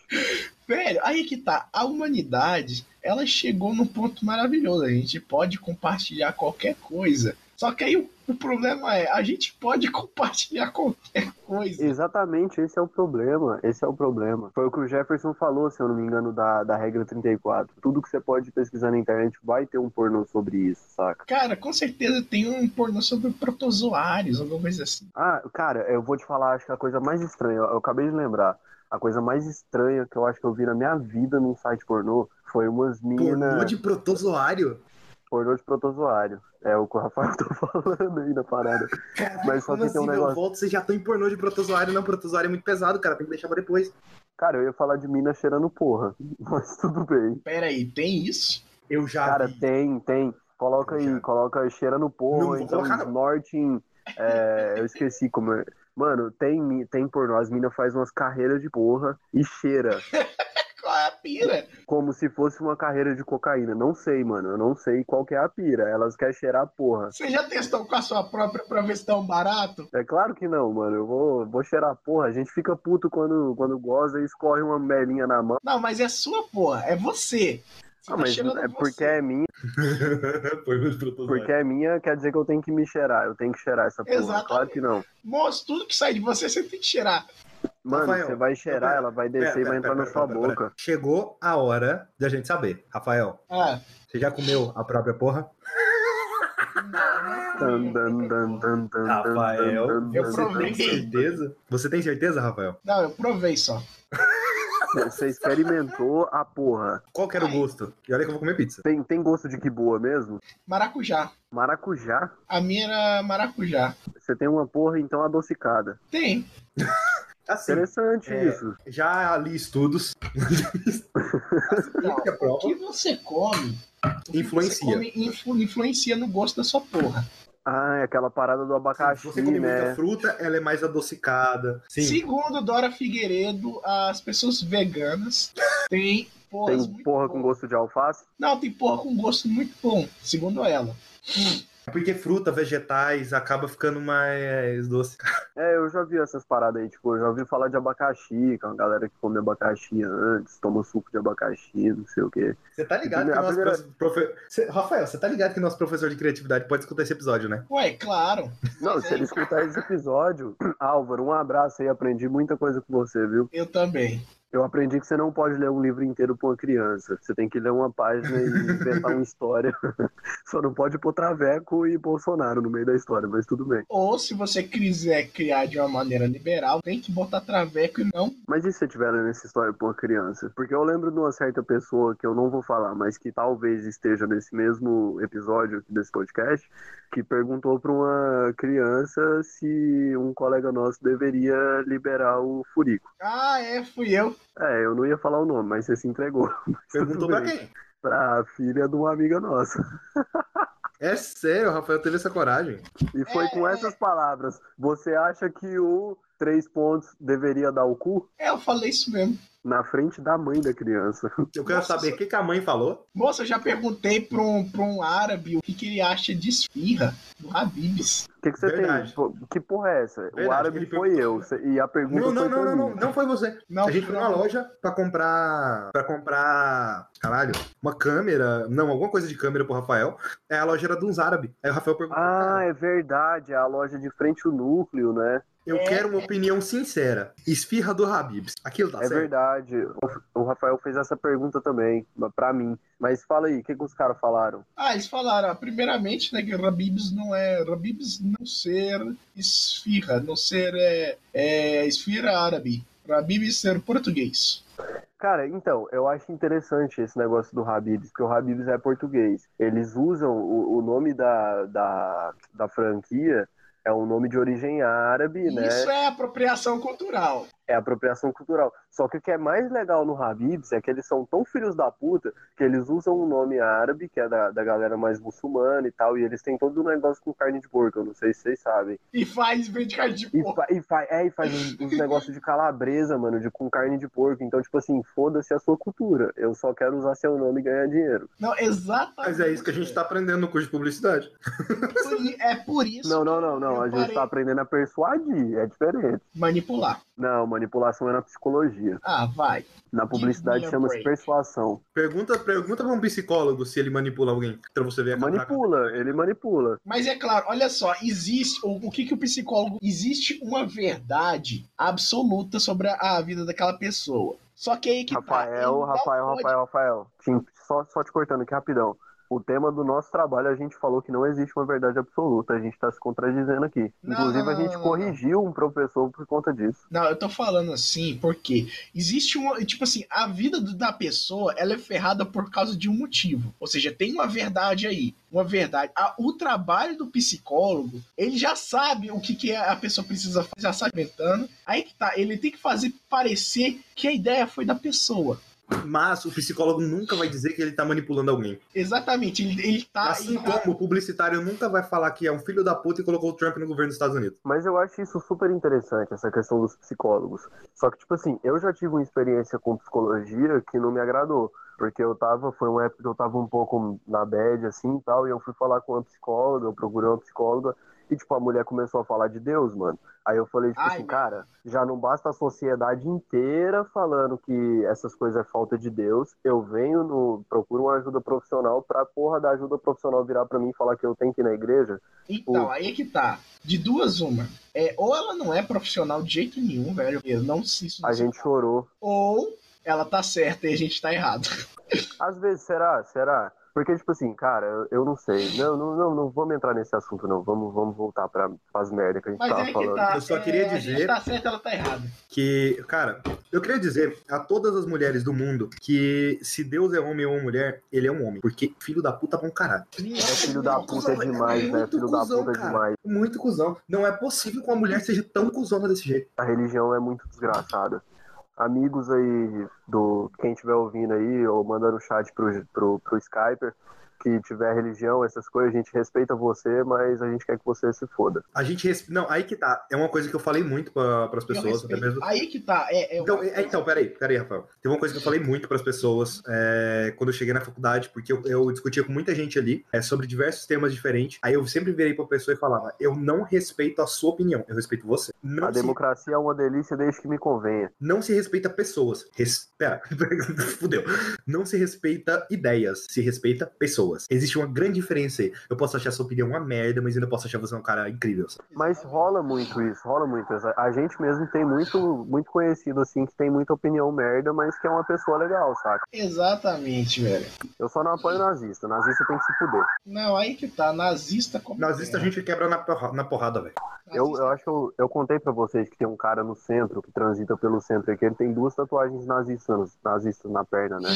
Velho, aí que tá. A humanidade, ela chegou num ponto maravilhoso. A gente pode compartilhar qualquer coisa. Só que aí o, o problema é, a gente pode compartilhar qualquer coisa. Exatamente, esse é o problema. Esse é o problema. Foi o que o Jefferson falou, se eu não me engano, da, da regra 34. Tudo que você pode pesquisar na internet vai ter um pornô sobre isso, saca? Cara, com certeza tem um pornô sobre protozoários, alguma coisa assim. Ah, cara, eu vou te falar, acho que a coisa mais estranha, eu, eu acabei de lembrar, a coisa mais estranha que eu acho que eu vi na minha vida num site pornô foi umas Pornô meninas. de protozoário? Pornô de protozoário. É o que o Rafael tá falando aí na parada. Mas só que tem um assim, negócio. Volta, você já tá em pornô de protozoário. Não, protozoário é muito pesado, cara. Tem que deixar pra depois. Cara, eu ia falar de mina cheirando porra. Mas tudo bem. Pera aí, tem isso? Eu já Cara, vi. tem, tem. Coloca aí, coloca cheirando porra, então colocar, snorting. é, eu esqueci como é. Mano, tem, tem pornô. As minas fazem umas carreiras de porra e cheira. Qual é a pira? Como se fosse uma carreira de cocaína. Não sei, mano. Eu não sei qual que é a pira. Elas querem cheirar porra. Você já testou com a sua própria pra ver se tá um barato? É claro que não, mano. Eu vou, vou cheirar porra. A gente fica puto quando, quando goza e escorre uma melinha na mão. Não, mas é sua porra, é você. Você Ah, tá mas é você. porque é minha. Porque é minha, quer dizer que eu tenho que me cheirar. Eu tenho que cheirar essa porra. Exatamente. Claro que não. Moço, tudo que sai de você, você tem que cheirar. Mano, Rafael, você vai cheirar, pera- ela vai descer Pera, e vai pera, entrar na pera, sua pera, boca. pera. Chegou a hora da gente saber. Rafael, Ah, você já comeu a própria porra? Tan, dan, dan, dan, dan, Rafael, Eu dan, você provei. tem certeza? Você tem certeza, Rafael? não, eu provei só. Você experimentou a porra. Qual que era o gosto? E olha que eu vou comer pizza. Tem, tem gosto de que boa mesmo? Maracujá. Maracujá? A minha era maracujá. Você tem uma porra então adocicada. Tem. Assim, Interessante é, isso. já li estudos. Não, que é o que você come Influencia. Você come influ- influencia no gosto da sua porra. Ah, é aquela parada do abacaxi, Se você come muita né? fruta, ela é mais adocicada. Sim. Segundo Dora Figueiredo, as pessoas veganas têm porras Tem muito porra com boas. gosto de alface? Não, tem porra com gosto muito bom, segundo ela. Porque fruta, vegetais, acaba ficando mais doce. É, eu já vi essas paradas aí, tipo, eu já ouvi falar de abacaxi, com a galera que come abacaxi antes, toma suco de abacaxi, não sei o quê. Você tá ligado que o nosso primeira- profe... Cê- Rafael, você tá ligado que nosso professor de criatividade pode escutar esse episódio, né? Ué, claro. Não, se ele escutar esse episódio, Álvaro, um abraço aí, aprendi muita coisa com você, viu? Eu também. Eu aprendi que você não pode ler um livro inteiro pra uma criança. Você tem que ler uma página e inventar uma história. Só não pode pôr Traveco e Bolsonaro no meio da história, mas tudo bem. Ou se você quiser criar de uma maneira liberal, tem que botar traveco e não. Mas e se você estiver lendo essa história pra uma criança? Porque eu lembro de uma certa pessoa que eu não vou falar, mas que talvez esteja nesse mesmo episódio aqui desse podcast, que perguntou pra uma criança se um colega nosso deveria liberar o furico. Ah, é, fui eu. É, eu não ia falar o nome, mas você se entregou. Perguntou pra quem? Pra filha de uma amiga nossa. É sério, o Rafael teve essa coragem. E foi com essas palavras. Você acha que o três pontos deveria dar o cu? É, eu falei isso mesmo. Na frente da mãe da criança. Eu quero Nossa, saber o que, que a mãe falou. Moça, eu já perguntei pra um, pra um árabe o que, que ele acha de esfirra do Habibs. O que, que você Verdade. tem? Que porra é essa? o Verdade, árabe ele foi eu. perguntou. E a pergunta Não, não, foi não, pra não, não, não foi você. Não, a gente foi numa loja pra comprar. para comprar. Caralho, uma câmera. Não, alguma coisa de câmera pro Rafael. É a loja era de uns árabes. Aí o Rafael perguntou. Ah, cara, é verdade. É a loja de frente ao núcleo, né? Eu é- quero uma opinião sincera. Esfirra do Habibs. Aquilo tá é certo? verdade. O, o Rafael fez essa pergunta também, pra mim. Mas fala aí, o que, que os caras falaram? Ah, eles falaram, primeiramente, né, que Habibs não é. Habibs não ser esfirra, não ser é, é, esfirra árabe. Habibs ser português. Cara, então, eu acho interessante esse negócio do Habibs, porque o Habibs é português. Eles usam o, o nome da, da, da franquia, é um nome de origem árabe, né? Isso é apropriação cultural. É apropriação cultural. Só que o que é mais legal no Habibs é que eles são tão filhos da puta que eles usam um nome árabe, que é da, da galera mais muçulmana e tal, e eles têm todo um negócio com carne de porco, eu não sei se vocês sabem. E faz vende carne de E, porco. fa, e, fa, é, e faz uns, uns negócios de calabresa, mano, de, com carne de porco. Então, tipo assim, foda-se a sua cultura. Eu só quero usar seu nome e ganhar dinheiro. Não, exatamente. Mas é isso que a gente tá aprendendo no curso de publicidade. É por isso Não, não, não, não. Eu A gente parei- tá aprendendo a persuadir, é diferente. manipular. Não, manipulação é na psicologia. Ah, vai. Na publicidade chama-se persuasão. Pergunta, pergunta pra um psicólogo se ele manipula alguém. Pra você ver a Manipula, ele manipula. Mas é claro, olha só, existe o, o que que o psicólogo existe uma verdade absoluta sobre a, a vida daquela pessoa. Só que aí que tá, Rafael, não Rafael, pode- Rafael, Rafael. Tim, Só, só te cortando aqui rapidão. O tema do nosso trabalho, a gente falou que não existe uma verdade absoluta. A gente tá se contradizendo aqui. Não, Inclusive, a gente não, não, corrigiu um professor por conta disso. Não, eu tô falando assim porque existe uma. Tipo assim, a vida da pessoa ela é ferrada por causa de um motivo. Ou seja, tem uma verdade aí. Uma verdade. A- o trabalho do psicólogo, ele já sabe o que, que a pessoa precisa fazer, já sabe inventando. Aí que tá, ele tem que fazer parecer que a ideia foi da pessoa. Mas o psicólogo nunca vai dizer que ele tá manipulando alguém. Exatamente, ele, ele tá. Assim ele tá- como o publicitário nunca vai falar que é um filho da puta e colocou o Trump no governo dos Estados Unidos. Mas eu acho isso super interessante, essa questão dos psicólogos. Só que, tipo assim, eu já tive uma experiência com psicologia que não me agradou. Porque eu tava, foi uma época que eu tava um pouco na bad, assim, e tal, e eu fui falar com uma psicóloga, eu procurei uma psicóloga, e, tipo, a mulher começou a falar de Deus, mano. Aí eu falei, tipo Ai, assim, cara, já não basta a sociedade inteira falando que essas coisas é falta de Deus, eu venho no, procuro uma ajuda profissional pra porra da ajuda profissional virar pra mim e falar que eu tenho que ir na igreja. Então, Pô. aí é que tá. De duas, uma. É, ou ela não é profissional de jeito nenhum, velho. Eu não sei isso. A gente chorou. Ou ela tá certa e a gente tá errado. Às vezes, será? Será? Porque, tipo assim, cara, eu, eu não sei. Não, não, não, não vamos entrar nesse assunto, não. Vamos, vamos voltar para as merdas que a gente Mas tava é que falando. tá. Eu só é, queria A gente dizer- tá certa, ela tá errada. Que, cara, eu queria dizer a todas as mulheres do mundo que se Deus é homem ou mulher, ele é um homem. Porque filho da puta é bom caralho. É filho da puta é demais, né? muito Filho da puta é demais. Muito cuzão. Não é possível que uma mulher seja tão cuzona desse jeito. A religião é muito desgraçada. Amigos aí do quem estiver ouvindo aí, ou mandando chat pro, pro, pro Skyper, que tiver religião, essas coisas, a gente respeita você, mas a gente quer que você se foda. A gente. res- Não, aí que tá. É uma coisa que eu falei muito para as pessoas, até mesmo. Aí que tá. É, é Então, é- então, peraí, peraí, Rafael. Tem uma coisa que eu falei muito para as pessoas é, quando eu cheguei na faculdade, porque eu, eu discutia com muita gente ali é, sobre diversos temas diferentes. Aí eu sempre virei pra pessoa e falava: Eu não respeito a sua opinião, eu respeito você. Não, A se, democracia é uma delícia desde que me convenha. não se respeita pessoas. Res, pera, fudeu. Não se respeita ideias, se respeita pessoas. Existe uma grande diferença aí. Eu posso achar sua opinião uma merda, mas ainda posso achar você um cara incrível. sabe? Mas rola muito isso, rola muito. A gente mesmo tem muito, muito conhecido, assim, que tem muita opinião merda, mas que é uma pessoa legal, saca? Exatamente, velho. Eu só não apoio nazista. Nazista tem que se fuder. Não, aí que tá. Nazista como. Nazista a gente quebra na porra- na porrada, velho. Eu, eu acho que eu, eu contei pra vocês que tem um cara no centro, que transita pelo centro aqui, ele tem duas tatuagens nazistas, nazistas na perna, né?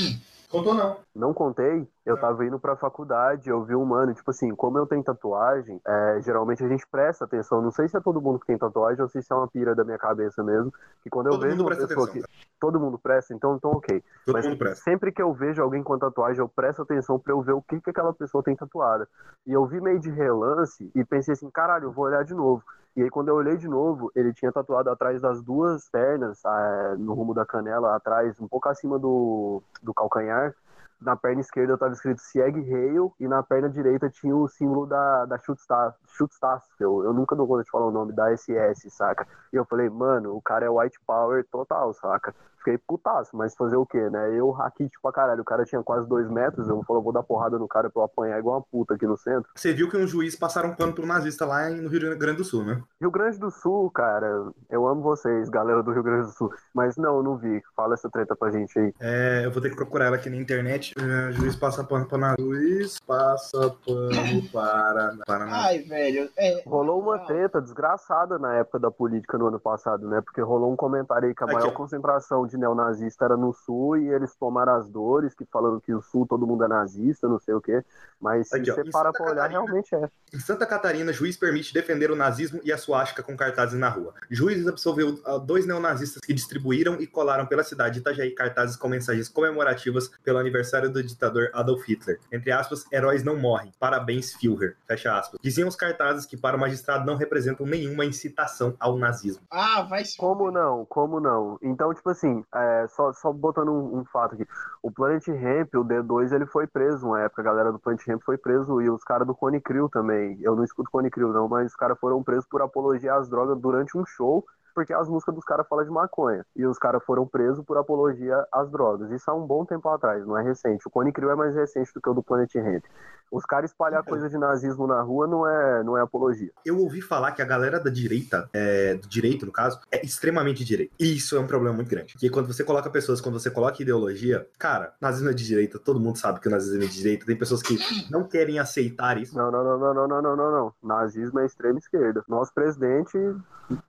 Contou não. Não contei, eu tava indo pra faculdade, eu vi um mano, tipo assim, como eu tenho tatuagem, é, geralmente a gente presta atenção, não sei se é todo mundo que tem tatuagem ou se isso é uma pira da minha cabeça mesmo, que quando eu Todo vejo mundo uma pessoa atenção, que... Todo mundo presta, então, então ok. Todo Mas mundo presta. sempre que eu vejo alguém com tatuagem, eu presto atenção pra eu ver o que, que aquela pessoa tem tatuada. E eu vi meio de relance e pensei assim, caralho, eu vou olhar de novo. E aí, quando eu olhei de novo, ele tinha tatuado atrás das duas pernas, ah, no rumo da canela, atrás, um pouco acima do, do calcanhar. Na perna esquerda tava escrito Sieg Heil e na perna direita tinha o símbolo da, da Schutzstaff, Schutzstaff eu, eu nunca dou conta de falar o nome, da SS, saca? E eu falei, mano, o cara é white power total, saca? Fiquei putaço, mas fazer o quê, né? Eu raquite pra caralho, o cara tinha quase dois metros, eu falei, vou dar porrada no cara pra eu apanhar igual uma puta aqui no centro. Você viu que um juiz passaram um pano pro nazista lá no Rio Grande do Sul, né? Rio Grande do Sul, cara, eu amo vocês, galera do Rio Grande do Sul, mas não, não vi, fala essa treta pra gente aí. É, eu vou ter que procurar ela aqui na internet. É, juiz passa pano para na... Juiz passa pano para para na... Ai, velho. É, Rolou uma treta desgraçada na época da política no ano passado, né? Porque rolou um comentário aí que a Aqui, maior ó. concentração de neonazista era no sul e eles tomaram as dores, que falando que o sul todo mundo é nazista, não sei o quê. Mas se Aqui, ó, você em para pra olhar, realmente é. Em Santa Catarina, juiz permite defender o nazismo e a suástica com cartazes na rua. Juiz absolveu ah, dois neonazistas que distribuíram e colaram pela cidade de Itajaí cartazes com mensagens comemorativas pelo aniversário do ditador Adolf Hitler. Entre aspas, heróis não morrem. Parabéns, Führer. Fecha aspas. Diziam os cartazes que para o magistrado não representam nenhuma incitação ao nazismo. Ah, vai. Como não? Como não? Então, tipo é, só, só botando um, um fato aqui. O Planet Ramp, o D2, ele foi preso uma época. A galera do Planet Ramp foi preso e os caras do Cone Crew também. Eu não escuto Cone Crew, não, mas os caras foram presos por apologia às drogas durante um show, porque as músicas dos caras falam de maconha. E os caras foram presos por apologia às drogas. Isso há um bom tempo atrás, não é recente. O Cone Crew é mais recente do que o do Planet Hemp. Os caras espalhar é. coisa de nazismo na rua não é, não é apologia. Eu ouvi falar que a galera da direita, é, do direito no caso, é extremamente direita. E isso é um problema muito grande. Porque quando você coloca pessoas, quando você coloca ideologia, cara, nazismo é de direita, todo mundo sabe que o nazismo é de direita. Tem pessoas que não querem aceitar isso. Não, não, não, não, não, não, não, não. Nazismo é extrema esquerda. Nosso presidente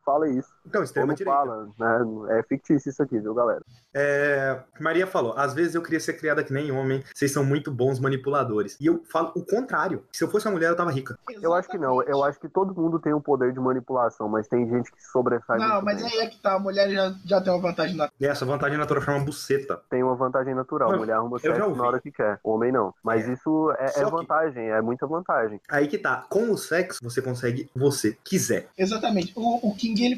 fala isso. Então, extrema Ou não direita. fala, né? É fictício isso aqui, viu, galera? É, Maria falou: às vezes eu queria ser criada que nem homem, vocês são muito bons manipuladores. E eu falo o contrário. Se eu fosse uma mulher, eu tava rica. Eu acho que não. Eu acho que todo mundo tem um poder de manipulação, mas tem gente que sobressai Não, muito mas bem. aí é que tá, a mulher já, já tem uma vantagem na. E essa vantagem natural chama buceta. Tem uma vantagem natural. Mas mulher arruma sexo na hora que quer. Homem não. Mas isso é, Só é que- vantagem, é muita vantagem. Aí que tá. Com o sexo, você consegue o que você quiser. Exatamente. O, o King ele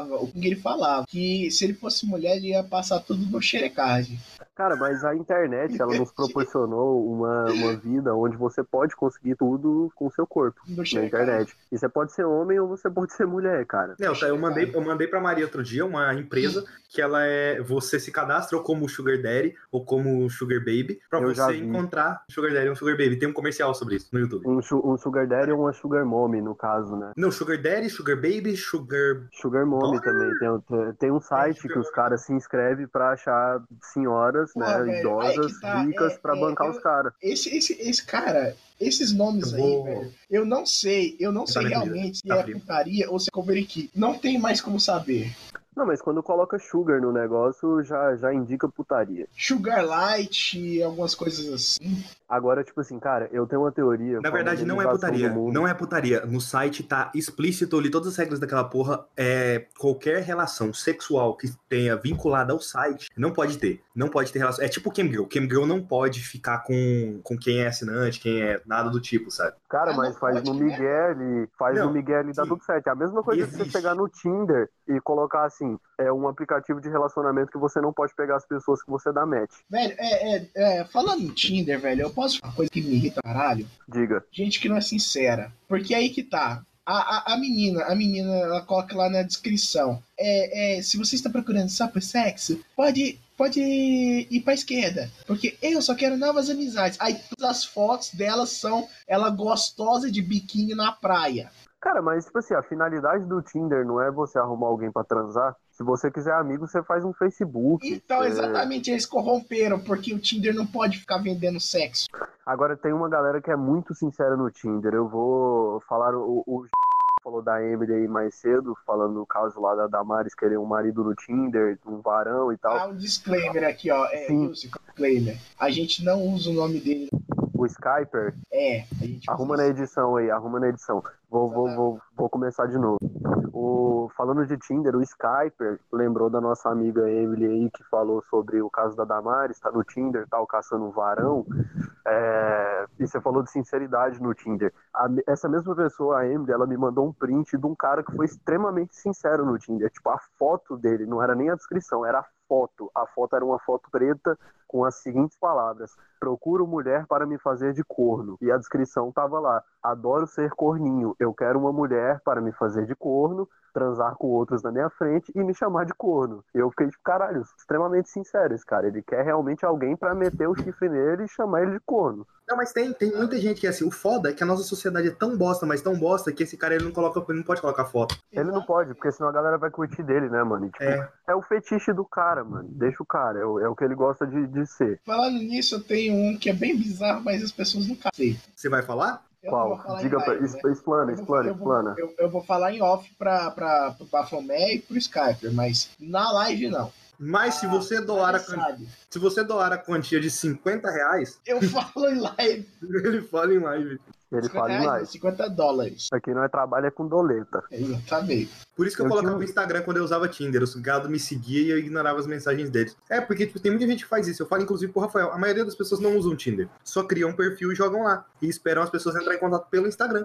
falava, o King ele falava que se ele fosse mulher, ele ia passar tudo no xerecard. Cara, mas a internet, ela nos proporcionou uma, uma vida onde você pode conseguir tudo com o seu corpo na internet. E você pode ser homem ou você pode ser mulher, cara. Não, tá, eu mandei, eu mandei pra Maria outro dia uma empresa que ela é. Você se cadastra ou como Sugar Daddy ou como Sugar Baby pra Eu você encontrar Sugar Daddy ou Sugar Baby. Tem um comercial sobre isso no YouTube. Um, um sugar daddy ou uma sugar mommy, no caso, né? Não, Sugar Daddy, Sugar Baby, Sugar. Sugar mommy também. Tem, um- tem um site que os caras se inscrevem pra achar senhoras, Porra, né, velho, idosas, tá, ricas, é- pra é- bancar eu- os caras. Esse, esse, esse cara, esses nomes Eu aí, vou- velho, eu não sei, eu não Tá sei realmente se tá é frio. putaria ou se é cover equipe. Não tem mais como saber. Não, mas quando coloca sugar no negócio, já, já indica putaria. Sugar Light, algumas coisas assim. Agora, tipo assim, cara, eu tenho uma teoria. Na verdade, não é putaria. Não é putaria. No site tá explícito, eu li todas as regras daquela porra. É, qualquer relação sexual que tenha vinculada ao site, não pode ter. Não pode ter relação. É tipo Camgirl. Camgirl não pode ficar com, com quem é assinante, quem é nada do tipo, sabe? Cara, Ah, mas não faz no né? Miguel e faz Não, no Miguel e dá tudo certo. É a mesma coisa que você Existe. chegar no Tinder e colocar assim, é um aplicativo de relacionamento que você não pode pegar as pessoas que você dá match. Velho, é, é, é, falando em Tinder, velho, eu posso falar uma coisa que me irrita caralho? Diga. Gente que não é sincera. Porque aí que tá. A, a, a menina, a menina, ela coloca lá na descrição. É, é, se você está procurando só por sexo, pode, pode ir pra esquerda. Porque eu só quero novas amizades. Aí todas as fotos dela são ela gostosa de biquíni na praia. Cara, mas tipo assim, a finalidade do Tinder não é você arrumar alguém pra transar. Se você quiser amigo, você faz um Facebook. Então, você- exatamente, eles corromperam, porque o Tinder não pode ficar vendendo sexo. Agora tem uma galera que é muito sincera no Tinder. Eu vou falar o, o falou da Emily aí mais cedo, falando do caso lá da Damares querer um marido no Tinder, um varão e tal. Ah, um disclaimer aqui, ó. É, Sim. Disclaimer. A gente não usa o nome dele. O Skyper, É, a gente arruma na edição aí, arruma na edição. Vou, vou, vou, vou começar de novo. O, falando de Tinder, o Skyper lembrou da nossa amiga Emily aí que falou sobre o caso da Damares, tá no Tinder, tal, caçando um varão. É, e você falou de sinceridade no Tinder. A essa mesma pessoa, a Emily, ela me mandou um print de um cara que foi extremamente sincero no Tinder. Tipo, a foto dele não era nem a descrição, era a foto. A foto era uma foto preta com as seguintes palavras: Procuro mulher para me fazer de corno. E a descrição tava lá: Adoro ser corninho. Eu quero uma mulher para me fazer de corno, transar com outros na minha frente e me chamar de corno. Eu fiquei tipo, caralho, extremamente sincero esse cara. Ele quer realmente alguém para meter o chifre nele e chamar ele de corno. Não, mas tem, tem muita gente que é assim. O foda é que a nossa sociedade é tão bosta, mas tão bosta, que esse cara ele não coloca, ele não pode colocar foto. Ele não pode, porque senão a galera vai curtir dele, né, mano? E, tipo, É. é. o fetiche do cara, mano. Deixa o cara, é o, é o que ele gosta de, de ser. Falando nisso, eu tenho um que é bem bizarro, mas as pessoas nunca aceitam. Você vai falar? Eu Qual? Diga pra. live, né? Explana, explana, eu vou- explana. Eu, eu vou falar em off pra, pra, pro Bafomé e pro Skype, mas na live não. Mas se você doar a, Você quan- sabe. se você doar a quantia de 50 reais, Eu falo em live. ele fala em live. Ele 50 fala em não, live. 50 dólares. Aqui nós trabalha com doleta. Exatamente. Por isso que eu, Eu colocava tinha- no Instagram quando eu usava Tinder. Os gados me seguiam e eu ignorava as mensagens deles. É, porque tipo, tem muita gente que faz isso. Eu falo, inclusive, pro Rafael, a maioria das pessoas não usam Tinder. Só criam um perfil e jogam lá. E esperam as pessoas entrarem em contato pelo Instagram.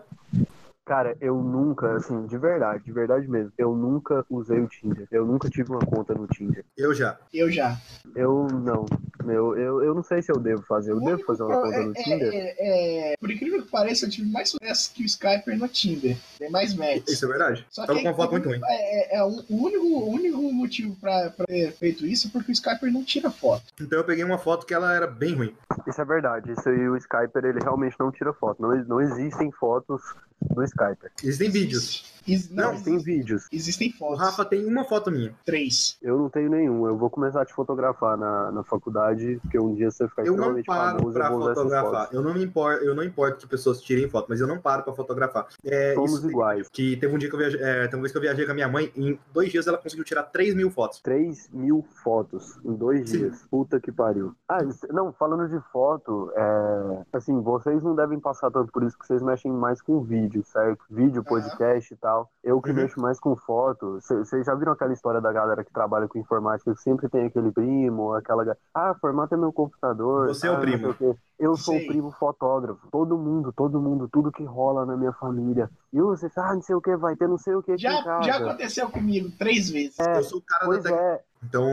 Cara, eu nunca, assim, de verdade, de verdade mesmo, eu nunca usei o Tinder. Eu nunca tive uma conta no Tinder. Eu já. Eu já. Eu não. Eu, eu, eu não sei se eu devo fazer. Eu devo fazer uma conta no É, Tinder? é, é, por incrível que pareça, eu tive mais sucesso que o Skyper no Tinder. Tem mais matches. Isso é verdade. Só Tava que com uma aí, foto muito ruim. É, é, é o único, o único motivo pra, pra ter feito isso é porque o Skyper não tira foto. Então eu peguei uma foto que ela era bem ruim. Isso é verdade. Isso aí, o Skyper, ele realmente não tira foto. Não, não existem fotos do Skyper. Existem vídeos. Is- Não, não, tem vídeos. existem O fotos. Rafa tem uma foto minha. Três. Eu não tenho nenhum. Eu vou começar a te fotografar na, na faculdade, porque um dia você ficar Eu não extremamente paro famoso, pra eu fotografar. Eu não me importo, eu não importo que pessoas tirem foto, mas eu não paro pra fotografar. É, Somos isso iguais. que teve um dia que eu viajei, é, teve uma vez que eu viajei com a minha mãe, em dois dias ela conseguiu tirar 3 mil fotos. 3 mil fotos em dois Sim. dias. Puta que pariu. Ah, não, falando de foto, é, assim, vocês não devem passar tanto por isso, que vocês mexem mais com vídeo, certo? Vídeo, podcast e tal. Eu que Uhum. mexo mais com foto. Vocês já viram aquela história da galera que trabalha com informática, que sempre tem aquele primo, aquela. Ah, formata meu computador. Você é o ah, primo. sei o quê. Eu sou o primo fotógrafo. Todo mundo, todo mundo, tudo que rola na minha família. E você fala, ah, não sei o que, vai ter não sei o que Já, já aconteceu comigo três vezes. É, Eu sou o cara da tec... é, Então,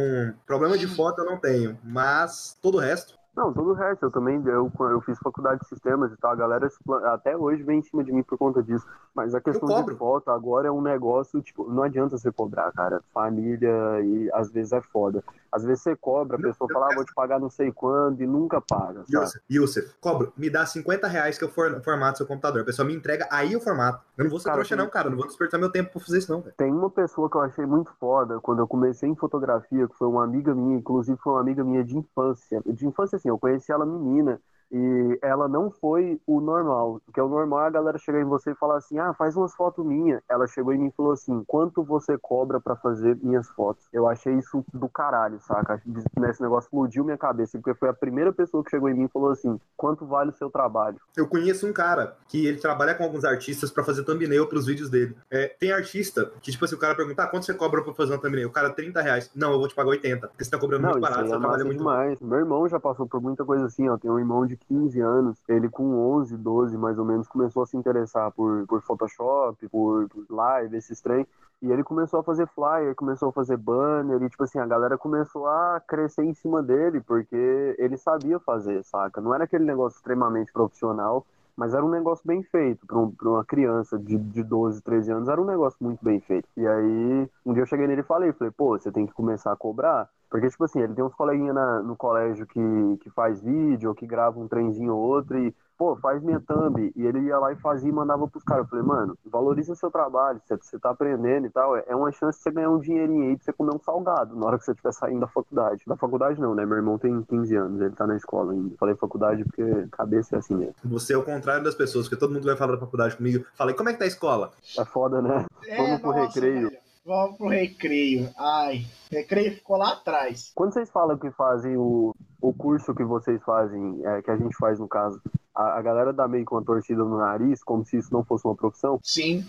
problema de foto eu não tenho, mas todo o resto. Não, todo o resto, eu também, eu, eu fiz faculdade de sistemas e tal, a galera expla- até hoje vem em cima de mim por conta disso. Mas a questão de foto agora é um negócio, tipo, não adianta você cobrar, cara. Família e às vezes é foda. Às vezes você cobra, a pessoa fala, ah, vou te pagar não sei quando e nunca paga? Yusuf, Yusuf, cobro, me dá 50 reais que eu for, formato seu computador. A pessoa me entrega, aí eu formato. Eu não vou ser Cara, trouxa, tem- não, cara. Eu não vou despertar meu tempo pra fazer isso, não, velho. Tem uma pessoa que eu achei muito foda quando eu comecei em fotografia, que foi uma amiga minha, inclusive foi uma amiga minha de infância. De infância, assim, eu conheci ela menina. E ela não foi o normal. Porque o normal é a galera chegar em você e falar assim: ah, faz umas fotos minhas. Ela chegou em mim e falou assim: quanto você cobra pra fazer minhas fotos? Eu achei isso do caralho, saca? Esse negócio explodiu minha cabeça, porque foi a primeira pessoa que chegou em mim e falou assim: quanto vale o seu trabalho? Eu conheço um cara que ele trabalha com alguns artistas pra fazer thumbnail pros vídeos dele. É, tem artista que, tipo assim, o cara pergunta, ah, quanto você cobra pra fazer uma thumbnail? O cara, 30 reais. Não, eu vou te pagar 80, porque você tá cobrando Não, muito barato, seu é trabalho massa muito demais. Meu irmão já passou por muita coisa assim, ó. Tem um irmão de 15 anos, ele com 11, 12 mais ou menos, começou a se interessar por, por Photoshop, por, live, esses trem. E ele começou a fazer flyer, começou a fazer banner, e tipo assim, a galera começou a crescer em cima dele, porque ele sabia fazer, saca? Não era aquele negócio extremamente profissional, mas era um negócio bem feito para um, uma criança de, de 12, 13 anos, era um negócio muito bem feito. E aí, um dia eu cheguei nele e falei, falei, pô, você tem que começar a cobrar. Porque, tipo assim, ele tem uns coleguinhas na- no colégio que, que faz vídeo, ou que grava um trenzinho ou outro, e, pô, faz minha thumb. E ele ia lá e fazia e mandava pros caras. Eu falei, mano, valoriza o seu trabalho, você, você tá aprendendo e tal. É é uma chance de você ganhar um dinheirinho aí pra você comer um salgado na hora que você estiver saindo da faculdade. Da faculdade não, né? Meu irmão tem 15 anos, ele tá na escola ainda. Falei faculdade porque cabeça é assim mesmo. Você é o contrário das pessoas, porque todo mundo vai falar da faculdade comigo. Falei, como é que tá a escola? É foda, né? É, Vamos pro nossa, recreio. velho. Vamos pro recreio. Ai, recreio ficou lá atrás. Quando vocês falam que fazem o, o curso que vocês fazem, é, que a gente faz no caso, a, a galera dá meio com a torcida no nariz, como se isso não fosse uma profissão? Sim.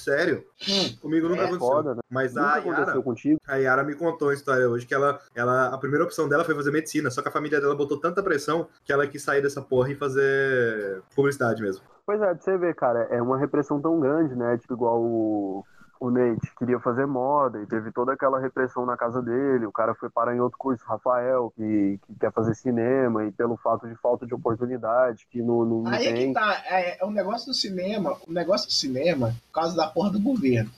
Sério? Comigo nunca É aconteceu. foda, né? Mas Nunca a aconteceu Yara, contigo? a Yara me contou a história hoje que ela, ela, a primeira opção dela foi fazer medicina, só que a família dela botou tanta pressão que ela quis sair dessa porra e fazer publicidade mesmo. Pois é, pra você ver, cara, é uma repressão tão grande, né? Tipo, igual o, o Nate queria fazer moda e teve toda aquela repressão na casa dele. O cara foi parar em outro curso, Rafael, que, que quer fazer cinema, e pelo fato de falta de oportunidade, que não, não, Aí é tem. que tá. É, é um negócio do cinema. O negócio do cinema, por causa da porra do governo.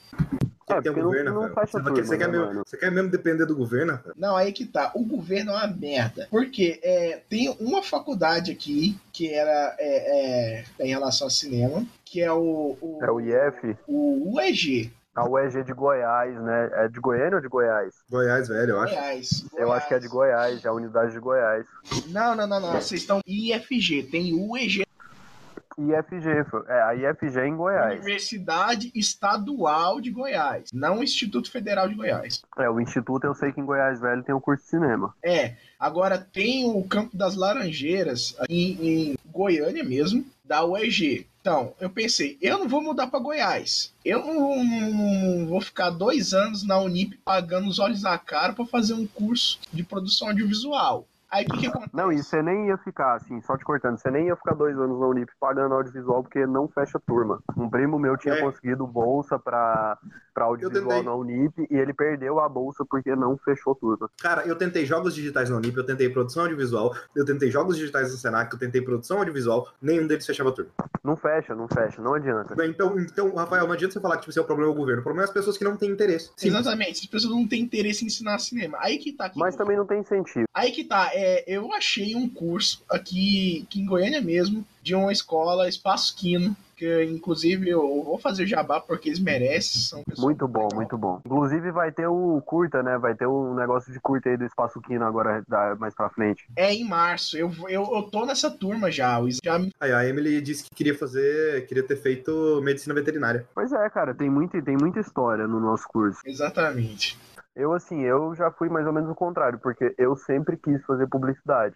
É, Tem não, governo, não Você, turma, quer, você, quer né, mesmo, você quer mesmo depender do governo, Rafael? Não, aí que tá. O governo é uma merda. Porque é, tem uma faculdade aqui que era é, é, em relação ao cinema, que é o, o, É o IF, o UEG. A UEG de Goiás, né? É de Goiânia ou de Goiás? Goiás, velho, eu acho. Goiás. Eu acho que é de Goiás, é a unidade de Goiás. Não, não, não, não. Vocês estão IFG. Tem UEG. IFG, é, a IFG é em Goiás. Universidade Estadual de Goiás. Não Instituto Federal de Goiás. É, o Instituto eu sei que em Goiás Velho tem um curso de cinema. É. Agora tem o Campo das Laranjeiras em, em Goiânia mesmo, da UEG. Então, eu pensei, eu não vou mudar para Goiás. Eu não, não vou ficar dois anos na Unip pagando os olhos da cara para fazer um curso de produção audiovisual. Aí o que que acontece? Não, e você nem ia ficar, assim, só te cortando, você nem ia ficar dois anos na Unip pagando audiovisual porque não fecha turma. Um primo meu tinha É. conseguido bolsa pra, pra audiovisual na Unip e ele perdeu a bolsa porque não fechou turma. Cara, eu tentei jogos digitais na Unip, eu tentei produção audiovisual, eu tentei jogos digitais no Senac, eu tentei produção audiovisual, nenhum deles fechava turma. Não fecha, não fecha, não adianta. Então, então, Rafael, não adianta você falar que tipo, esse é o problema do governo. O problema é as pessoas que não têm interesse. Sim. Exatamente, as pessoas não têm interesse em ensinar cinema. Aí que tá. Mas também não tem incentivo. Aí que tá, é, eu achei um curso aqui, aqui em Goiânia mesmo, de uma escola, Espaço Quino, que inclusive eu vou fazer jabá porque eles merecem. São Muito bom, muito bom. Inclusive vai ter o curta, né? Vai ter um negócio de curta aí do Espaço Quino agora da- mais pra frente. É em março, eu, eu, eu tô nessa turma já. o- já Aí a Emily disse que queria fazer, queria ter feito medicina veterinária. Pois é, cara, tem, muito, tem muita história no nosso curso. Exatamente. Eu, assim, eu já fui mais ou menos o contrário, porque eu sempre quis fazer publicidade.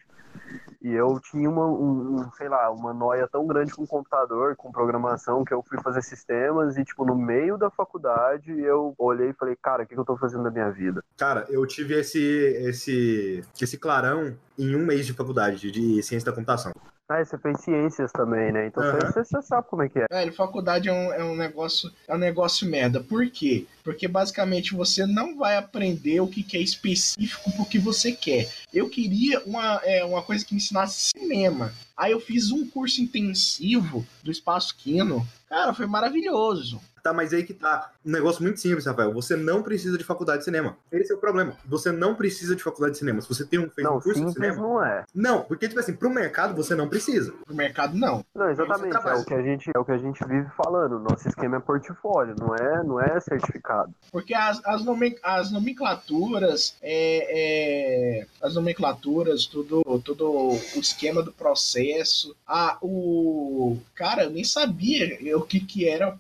E eu tinha uma, um, sei lá, uma noia tão grande com computador, com programação, que eu fui fazer sistemas e, tipo, no meio da faculdade, eu olhei e falei, cara, o que, que eu tô fazendo da minha vida? Cara, eu tive esse, esse, esse clarão em um mês de faculdade de ciência da computação. Ah, você fez ciências também, né? Então Aham. você, você sabe como é que é. Velho, faculdade é um, é um negócio é um negócio merda. Por quê? Porque basicamente você não vai aprender o que, que é específico pro que você quer. Eu queria uma, é, uma coisa que me ensinasse cinema. Aí eu fiz um curso intensivo do Espaço Quino. Cara, foi maravilhoso. Tá, mas aí que tá. Um negócio muito simples, Rafael. Você não precisa de faculdade de cinema. Esse é o problema. Você não precisa de faculdade de cinema. Se você tem um, fez um Não, curso de cinema. não é. Não, porque, tipo assim, pro mercado você não precisa. Pro mercado, não. Não, exatamente. É o, que a gente, é o que a gente vive falando. Nosso esquema é portfólio, não é, não é certificado. Porque as, as, nomen- as nomenclaturas, é, é, as nomenclaturas, tudo, tudo o esquema do processo. Ah, o. Cara, eu nem sabia o que, que era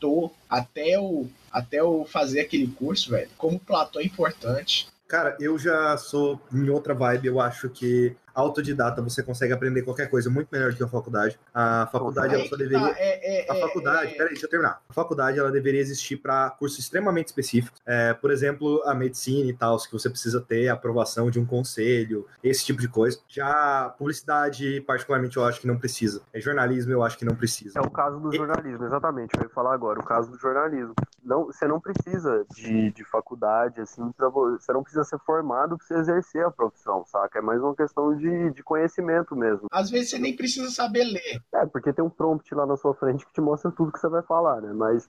platô até o, até eu fazer aquele curso, velho. Como platô é importante. Cara, eu já sou em outra vibe. Eu acho que autodidata você consegue aprender qualquer coisa muito melhor do que a faculdade. A faculdade ela só que deveria. tá, é- é- A é- faculdade, é- peraí, deixa eu terminar. A faculdade ela deveria existir para cursos extremamente específicos. É, por exemplo, a medicina e tal, que você precisa ter a aprovação de um conselho, esse tipo de coisa. Já publicidade, particularmente, eu acho que não precisa. É jornalismo, eu acho que não precisa. É o caso do jornalismo, exatamente. Eu ia falar agora, o caso do jornalismo. Não, você não precisa de, de faculdade, assim, pra, vo- você não precisa ser formado pra você exercer a profissão, saca? É mais uma questão de, de conhecimento mesmo. Às vezes você nem precisa saber ler. É, porque tem um prompt lá na sua frente que te mostra tudo que você vai falar, né? Mas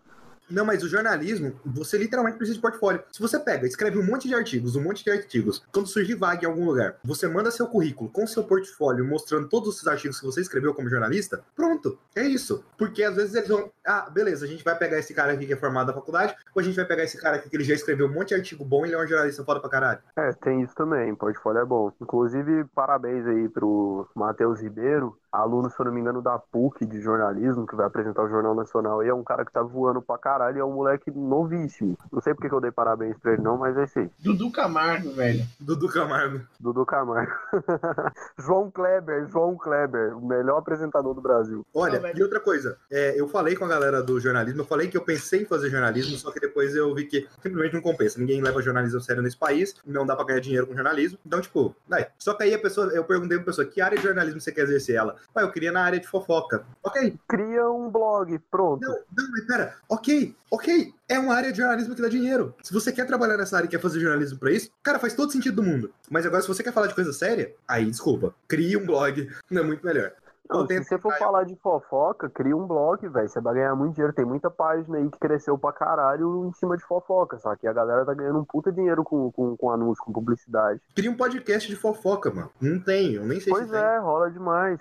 Não, mas o jornalismo, você literalmente precisa de portfólio. Se você pega, escreve um monte de artigos, um monte de artigos, quando surgir vaga em algum lugar, você manda seu currículo com seu portfólio mostrando todos os artigos que você escreveu como jornalista, pronto, é isso. Porque às vezes eles vão, ah, beleza, a gente vai pegar esse cara aqui que é formado da faculdade, ou a gente vai pegar esse cara aqui que ele já escreveu um monte de artigo bom e ele é um jornalista foda pra caralho. É, tem isso também, portfólio é bom. Inclusive, parabéns aí pro Matheus Ribeiro, aluno, se eu não me engano, da PUC de jornalismo, que vai apresentar o Jornal Nacional. E é um cara que tá voando pra caralho e é um moleque novíssimo. Não sei porque que eu dei parabéns pra ele, não, mas é isso aí. Dudu Camargo, velho. Dudu Camargo. Dudu Camargo. João Kleber, João Kleber, o melhor apresentador do Brasil. Olha, e outra coisa, é, eu falei com a galera do jornalismo, eu falei que eu pensei em fazer jornalismo, só que depois eu vi que simplesmente não compensa. Ninguém leva jornalismo a sério nesse país, não dá pra ganhar dinheiro com jornalismo. Então, tipo, daí. Só que aí a pessoa, eu perguntei pra pessoa, que área de jornalismo você quer exercer? Ela, ah, eu queria na área de fofoca. Ok. Cria um blog, pronto. Não, não, mas pera, ok, ok. É uma área de jornalismo que dá dinheiro. Se você quer trabalhar nessa área e quer fazer jornalismo pra isso, cara, faz todo sentido do mundo. Mas agora, se você quer falar de coisa séria, aí, desculpa, crie um blog, não é muito melhor. Não, se você for falar de fofoca, cria um blog, velho. Você vai ganhar muito dinheiro. Tem muita página aí que cresceu pra caralho em cima de fofoca, só que a galera tá ganhando um puta dinheiro com, com, com anúncio, com publicidade. Cria um podcast de fofoca, mano. Não tem, eu nem sei Pois se tem. é, rola demais.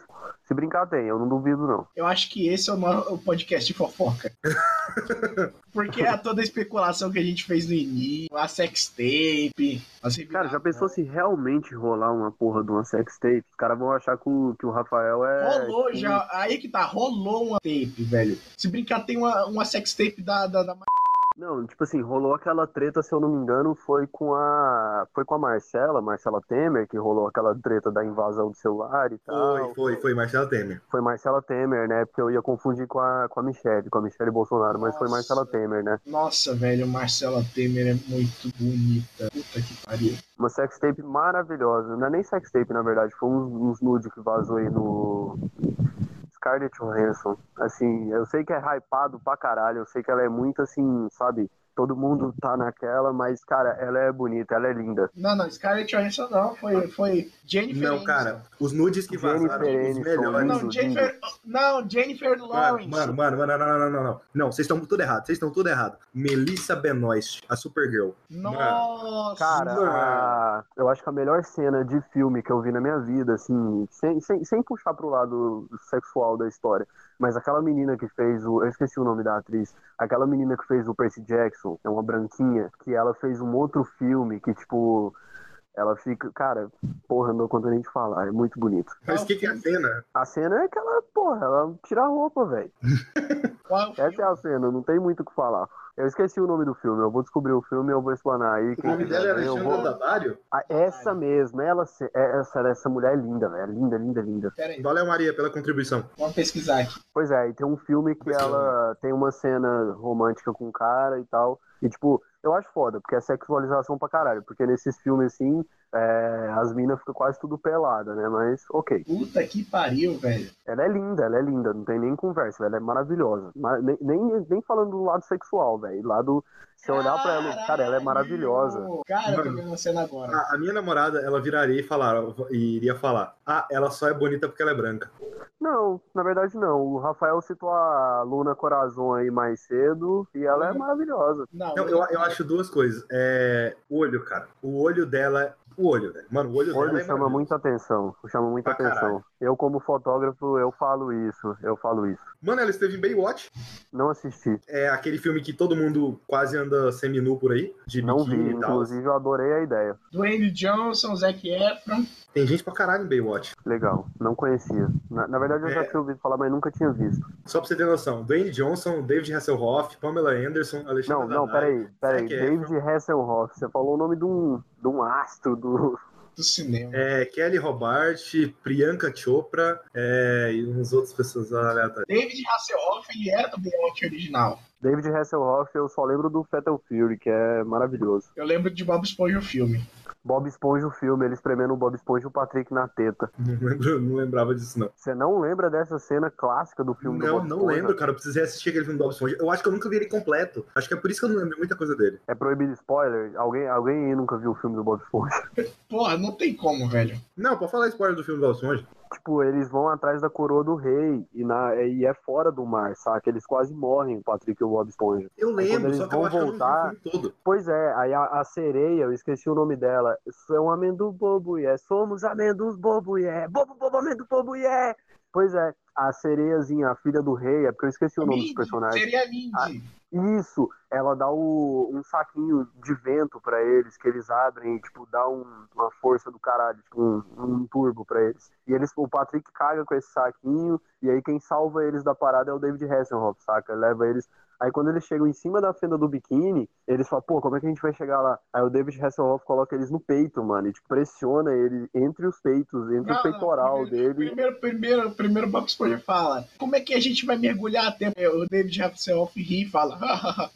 Se brincar, tem, eu não duvido, não. Eu acho que esse é o, o podcast de fofoca. Porque é toda a especulação que a gente fez no início, a sextape. as Cara, já pensou se realmente rolar uma porra de uma sextape? Os caras vão achar que o, que o Rafael é. Rolou já. Aí que tá, rolou uma tape, velho. Se brincar, tem uma, uma sextape da, da, da. Não, tipo assim, rolou aquela treta, se eu não me engano, foi com a. Foi com a Marcela, Marcela Temer, que rolou aquela treta da invasão do celular e tal. Foi, foi, foi, Marcelo Temer. Foi Marcela Temer, né? Porque eu ia confundir com a, com a Michelle, com a Michelle Bolsonaro, mas foi Marcela Temer, né? Nossa, velho, Marcela Temer é muito bonita. Puta que pariu. Uma sextape maravilhosa. Não é nem sextape, na verdade. Foi uns, uns nude que vazou aí no. Scarlett Johansson. Assim, eu sei que é hypado pra caralho. Eu sei que ela é muito assim, sabe? Todo mundo tá naquela, mas, cara, ela é bonita, ela é linda. Não, não, Scarlett Johansson não, foi, foi Jennifer Não, Aniston. cara, os nudes que Jennifer vazaram, os Aniston, melhores. Não, Jennifer, não, Jennifer Mano, Lawrence. mano, mano, mano, não, não, não, não, não. Vocês estão tudo errado, vocês estão tudo errado. Melissa Benoist, a Supergirl. Nossa, Cara, a- eu acho que a melhor cena de filme que eu vi na minha vida, assim, sem, sem, sem puxar pro lado sexual da história, mas aquela menina que fez o. Eu esqueci o nome da atriz. Aquela menina que fez o Percy Jackson, é uma branquinha, que ela fez um outro filme que, tipo. Ela fica. Cara, porra, não conta nem de falar, é muito bonito. Mas o que, que é a cena? A cena é que ela, porra, ela tira a roupa, velho. É Essa é a cena, não tem muito o que falar. Eu esqueci o nome do filme, eu vou desculrir o filme e eu vou explanar aí. O quem nome dela é eu Alexandra vou- Daddario? Ah, essa mesmo, ela, é- essa, essa mulher é linda, velho. Linda, linda, linda. Pera aí, Valeu, Maria, pela contribuição. vamos pesquisar aqui. Pois é, e tem um filme que ela tem uma cena romântica com o cara e tal. E, tipo, eu acho foda, porque é sexualização pra caralho. Porque nesses filmes, assim, é, as minas ficam quase tudo pelada, né? Mas, ok. Puta que pariu, velho. Ela é linda, ela é linda, não tem nem conversa, ela é maravilhosa. Ma- Nem, nem, nem falando do lado sexual, velho. Lado. Se eu olhar pra ela, cara, ela é maravilhosa. Cara, eu tô vendo a cena agora. A, a minha namorada, ela viraria e, falar, e iria falar: Ah, ela só é bonita porque ela é branca. Não, na verdade não. O Rafael citou a Luna Corazon aí mais cedo e ela é maravilhosa. Não, Então, eu, eu acho duas coisas. É, o olho, cara. O olho dela. O olho, velho. Mano, o olho, O olho dela é chama muita atenção, chama muita Pra atenção. caralho. Eu, como fotógrafo, eu falo isso, eu falo isso. Mano, ela esteve em Baywatch. Não assisti, É aquele filme que todo mundo quase anda seminu por aí, de não vi, e tal. inclusive eu adorei a ideia. Dwayne Johnson, Zac Efron. Tem gente pra caralho em Baywatch. Legal, não conhecia. Na, na verdade eu já É. tinha ouvido falar, mas nunca tinha visto. Só pra você ter noção, Dwayne Johnson, David Hasselhoff, Pamela Anderson, Alexandre Não, não, peraí, peraí. Zac Efron. David Hasselhoff, você falou o nome de um, de um astro do. Do cinema. É, Kelly Robart, Priyanka Chopra é, e umas outras pessoas aleatórias. David Hasselhoff, ele era do Baywatch original. David Hasselhoff, eu só lembro do Fatal Fury, que é maravilhoso. Eu lembro de Bob Esponja o filme. Bob Esponja o filme, ele espremendo o Bob Esponja e o Patrick na teta. Não, não lembrava disso, não. Você não lembra dessa cena clássica do filme do Não, Bob não Esponja? lembro, cara. Eu precisei assistir aquele filme do Bob Esponja. Eu acho que eu nunca vi ele completo. Acho que é por isso que eu não lembro muita coisa dele. É proibido spoiler? Alguém, alguém aí nunca viu o filme do Bob Esponja? Porra, não tem como, velho. Não, pode falar spoiler do filme do Bob Esponja. Tipo, eles vão atrás da coroa do rei e, na, e é fora do mar, saca? Eles quase morrem, o Patrick e o Bob Esponja. Eu Aí quando lembro, eles vão voltar-. Pois é, aí a, a sereia, eu esqueci o nome dela. É um amendo bobo, e é. Somos amendos bobo, e é. Bobo, bobo, amendo bobo, e é. Pois é, a sereiazinha, a filha do rei, é porque eu esqueci o nome dos Mindy, personagens. Seria Mindy. Isso, ela dá o- um saquinho de vento pra eles, que eles abrem e, tipo, dá um- uma força do caralho, tipo, um, um turbo pra eles. E eles, o Patrick caga com esse saquinho, e aí quem salva eles da parada é o David Hasselhoff, saca? Leva eles. Aí quando eles chegam em cima da fenda do biquíni, eles falam, pô, como é que a gente vai chegar lá? Aí o David Hasselhoff coloca eles no peito, mano, e tipo, pressiona ele entre os peitos, entre Não, o não, peitoral dele. Primeiro, primeiro, primeiro Bob Esponja fala, como é que a gente vai mergulhar até... O David Hasselhoff ri e fala,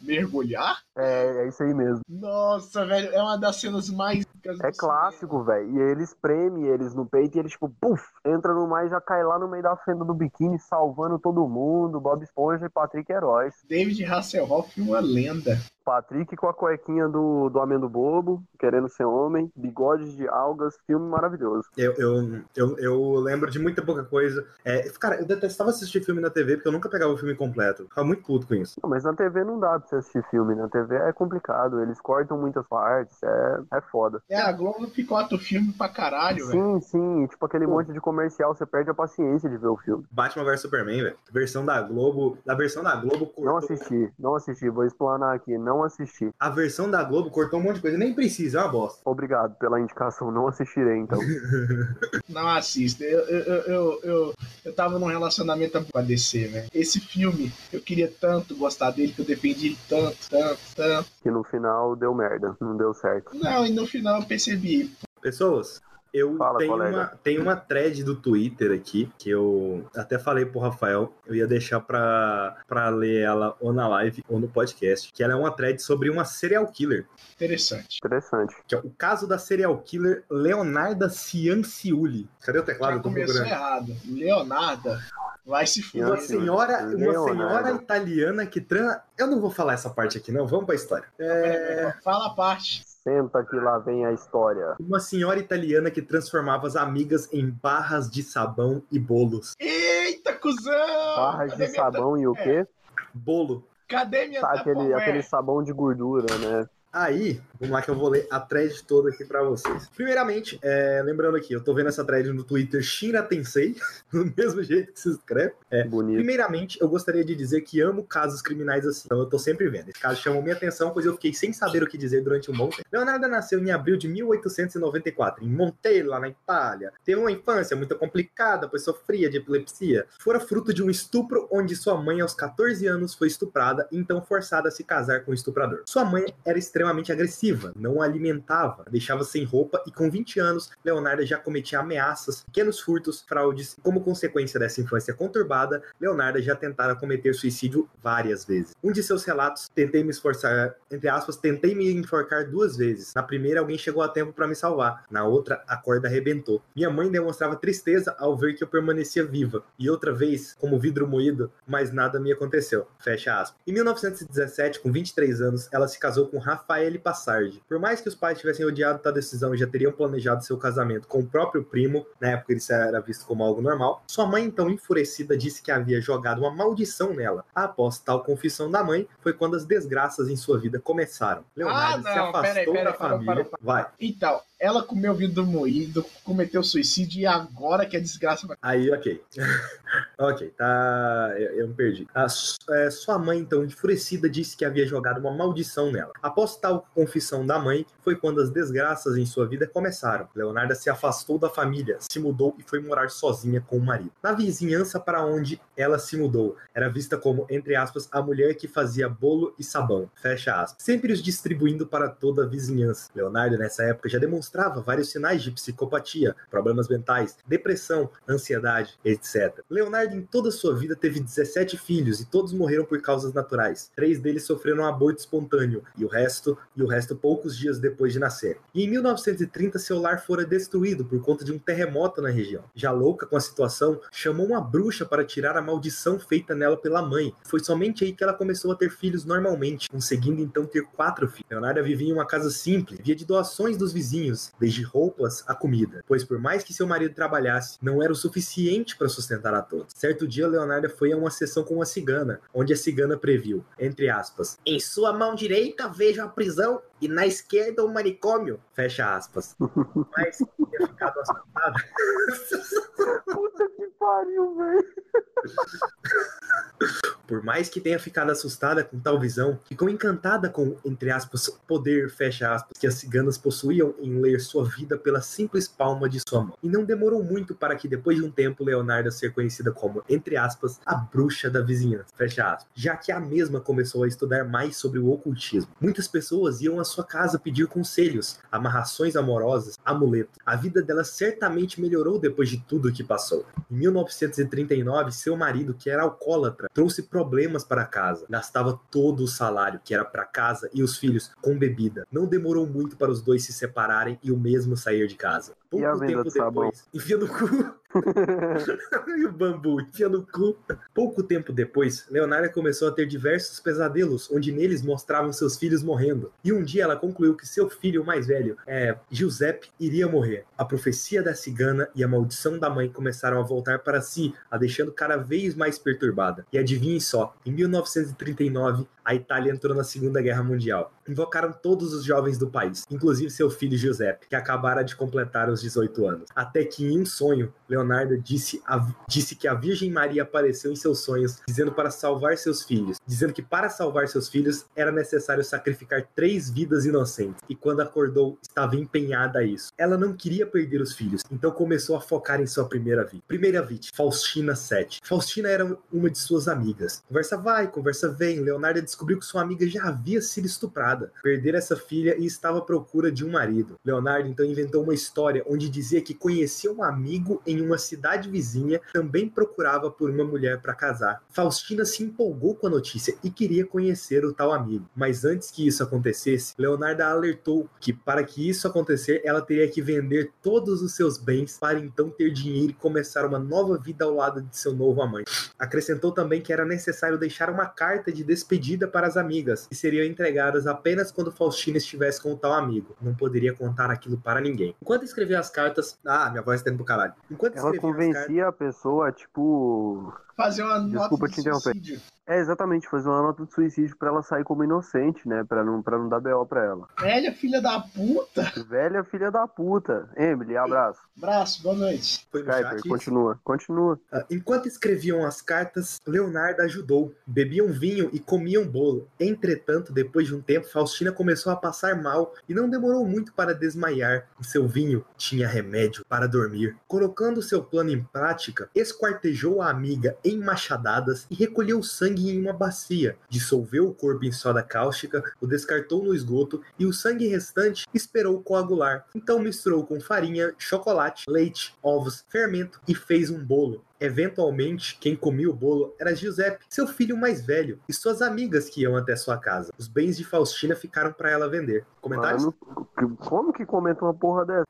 mergulhar? É, é isso aí mesmo. Nossa, velho, é uma das cenas mais... É clássico, velho. E ele espreme eles no peito e eles, tipo, puf, entra no mar e já cai lá no meio da fenda do biquíni, salvando todo mundo. Bob Esponja e Patrick Heróis. David Hasselhoff, uma lenda. Patrick com a cuequinha do, do Amendo Bobo, querendo ser homem, bigodes de algas, filme maravilhoso. Eu, eu, eu, eu lembro de muita pouca coisa. É, cara, eu detestava assistir filme na TV porque eu nunca pegava o filme completo. Ficava muito puto com isso. Não, mas na TV não dá pra você assistir filme. Na TV é complicado, eles cortam muitas partes, é, é foda. É, a Globo picota o filme pra caralho, velho. Sim, sim, e, tipo aquele monte de comercial, você perde a paciência de ver o filme. Batman vs Superman, velho. Versão da Globo. A versão da Globo cortou. Não assisti, não assisti, vou explanar aqui, não assisti. A versão da Globo cortou um monte de coisa. Nem precisa, é uma bosta. Obrigado pela indicação, não assistirei então. Não assista. Eu, eu, eu, eu, eu, tava num relacionamento com a DC, velho. Esse filme, eu queria tanto gostar dele, que eu defendi ele tanto, tanto, tanto. que no final deu merda, não deu certo. Não, e no final eu percebi. Pessoas, Eu Fala, tenho, colega. uma, tenho uma thread do Twitter aqui, que eu até falei pro Rafael, eu ia deixar pra, pra ler ela ou na live ou no podcast, que ela é uma thread sobre uma serial killer. Interessante. Interessante. Que é o caso da serial killer Leonarda Cianciulli. Cadê o teclado? Já começou errado. Leonarda vai se fuder. Uma senhora, uma senhora italiana que tran... Eu não vou falar essa parte aqui, não. Vamos pra história. É... Fala a parte. Senta que lá vem a história. Uma senhora italiana que transformava as amigas em barras de sabão e bolos. Eita, cuzão! Barras Cadê de sabão e o quê? Bolo. Cadê minha Tá, aquele, Tupperware? aquele sabão de gordura, né? Aí, vamos lá que eu vou ler a thread toda aqui pra vocês. Primeiramente, é, lembrando aqui, eu tô vendo essa thread no Twitter Shira Tensei, do mesmo jeito que se escreve. É, Bonito. Primeiramente, eu gostaria de dizer que amo casos criminais assim. Então eu tô sempre vendo. Esse caso chamou minha atenção, pois eu fiquei sem saber o que dizer durante um bom tempo. Leonardo nasceu em abril de 1894, em Montella, na Itália. Teve uma infância muito complicada, pois sofria de epilepsia. Fora fruto de um estupro onde sua mãe, aos 14 anos, foi estuprada e então forçada a se casar com o estuprador. Sua mãe era extremamente agressiva, não alimentava, deixava sem roupa e com 20 anos, Leonardo já cometia ameaças, pequenos furtos, fraudes. Como consequência dessa infância conturbada, Leonardo já tentara cometer suicídio várias vezes. Um de seus relatos, tentei me esforçar, entre aspas, tentei me enforcar duas vezes. Na primeira, alguém chegou a tempo para me salvar. Na outra, a corda arrebentou. Minha mãe demonstrava tristeza ao ver que eu permanecia viva. E outra vez, como vidro moído, mas nada me aconteceu. Fecha aspas. Em 1917, com 23 anos, ela se casou com Rafael Passardi. Por mais que os pais tivessem odiado tal decisão e já teriam planejado seu casamento com o próprio primo, na época ele era visto como algo normal, sua mãe, então enfurecida, disse que havia jogado uma maldição nela. Após tal confissão da mãe, foi quando as desgraças em sua vida começaram. Leonardo Ah, se afastou peraí, peraí, da parou, família. parou, Vai. Então, ela comeu vidro moído, cometeu suicídio e agora que a desgraça vai. Aí, ok. ok, tá. Eu, eu me perdi. A é, sua mãe, então, enfurecida, disse que havia jogado uma maldição nela. Após tal confissão da mãe, foi quando as desgraças em sua vida começaram. Leonarda se afastou da família, se mudou e foi morar sozinha com o marido. Na vizinhança para onde ela se mudou, era vista como, entre aspas, a mulher que fazia bolo e sabão. Fecha aspas. Sempre os distribuindo para toda a vizinhança. Leonardo, nessa época, já demonstrava vários sinais de psicopatia, problemas mentais, depressão, ansiedade, etc. Leonardo, em toda sua vida, teve 17 filhos e todos morreram por causas naturais. Três deles sofreram um aborto espontâneo e o resto, e o resto poucos dias depois de nascer. E em 1930, seu lar fora destruído por conta de um terremoto na região. Já louca com a situação, chamou uma bruxa para tirar a maldição feita nela pela mãe. Foi somente aí que ela começou a ter filhos normalmente, conseguindo então ter quatro filhos. Leonardo vivia em uma casa simples, via de doações dos vizinhos, desde roupas a comida, pois por mais que seu marido trabalhasse, não era o suficiente para sustentar a todos. Certo dia, Leonardo foi a uma sessão com uma cigana, onde a cigana previu, entre aspas, em sua mão direita vejo a prisão e na esquerda o manicômio, fecha aspas. Mas tinha ficado assustada. Puta que pariu, velho. Por mais que tenha ficado assustada com tal visão, ficou encantada com, entre aspas, poder, fecha aspas, que as ciganas possuíam em ler sua vida pela simples palma de sua mão. E não demorou muito para que, depois de um tempo, Leonardo ser conhecida como, entre aspas, a bruxa da vizinhança, fecha aspas, já que a mesma começou a estudar mais sobre o ocultismo. Muitas pessoas iam à sua casa pedir conselhos, amarrações amorosas, amuletos. A vida dela certamente melhorou depois de tudo que passou. Em 1939, seu marido, que era alcoólatra, trouxe problemas para casa. Gastava todo o salário, que era para casa e os filhos, com bebida. Não demorou muito para os dois se separarem e o mesmo sair de casa. Pouco tempo sabão? depois, enfia no cu. e o bambu, enfia no cu. Pouco tempo depois, Leonardo começou a ter diversos pesadelos, onde neles mostravam seus filhos morrendo. E um dia ela concluiu que seu filho mais velho, é, Giuseppe, iria morrer. A profecia da cigana e a maldição da mãe começaram a voltar para si, a deixando cada vez mais perturbada. E adivinhem só, em 1939, a Itália entrou na Segunda Guerra Mundial. Invocaram todos os jovens do país, inclusive seu filho Giuseppe, que acabara de completar os 18 anos. Até que em um sonho, Leonardo disse, a- disse que a Virgem Maria apareceu em seus sonhos, dizendo para salvar seus filhos, dizendo que para salvar seus filhos era necessário sacrificar três vidas inocentes. E quando acordou, estava empenhada a isso. Ela não queria perder os filhos, então começou a focar em sua primeira vítima. Primeira vítima, Faustina Sete. Faustina era uma de suas amigas. Conversa vai, conversa vem. Leonardo descobriu que sua amiga já havia sido estuprada casada, perdera essa filha e estava à procura de um marido. Leonardo então inventou uma história onde dizia que conhecia um amigo em uma cidade vizinha, também procurava por uma mulher para casar. Faustina se empolgou com a notícia e queria conhecer o tal amigo. Mas antes que isso acontecesse, Leonardo a alertou que para que isso acontecer, ela teria que vender todos os seus bens para então ter dinheiro e começar uma nova vida ao lado de seu novo amante. Acrescentou também que era necessário deixar uma carta de despedida para as amigas, que seriam entregadas apenas quando Faustina estivesse com o tal amigo. Não poderia contar aquilo para ninguém. Enquanto escrevia as cartas. Ah, minha voz tá indo pro caralho. Enquanto Ela escrevia as convencia a pessoa, tipo. Fazer uma Desculpa nota te de interromper. É, exatamente, fazer uma nota de suicídio pra ela sair como inocente, né? Pra não, pra não dar BO pra ela. Velha filha da puta. Velha filha da puta. Emily, abraço. Abraço, boa noite. Foi no Skyper, chat isso? continua, continua. Ah, Enquanto escreviam as cartas, Leonardo ajudou. Bebiam vinho e comiam bolo. Entretanto, depois de um tempo, Faustina começou a passar mal e não demorou muito para desmaiar. O seu vinho tinha remédio para dormir. Colocando seu plano em prática, esquartejou a amiga em machadadas e recolheu o sangue em uma bacia. Dissolveu o corpo em soda cáustica, o descartou no esgoto e o sangue restante esperou coagular. Então misturou com farinha, chocolate, leite, ovos, fermento e fez um bolo. Eventualmente, quem comia o bolo era Giuseppe, seu filho mais velho, e suas amigas que iam até sua casa. Os bens de Faustina ficaram para ela vender. Comentários? Mano, como que comenta uma porra dessa?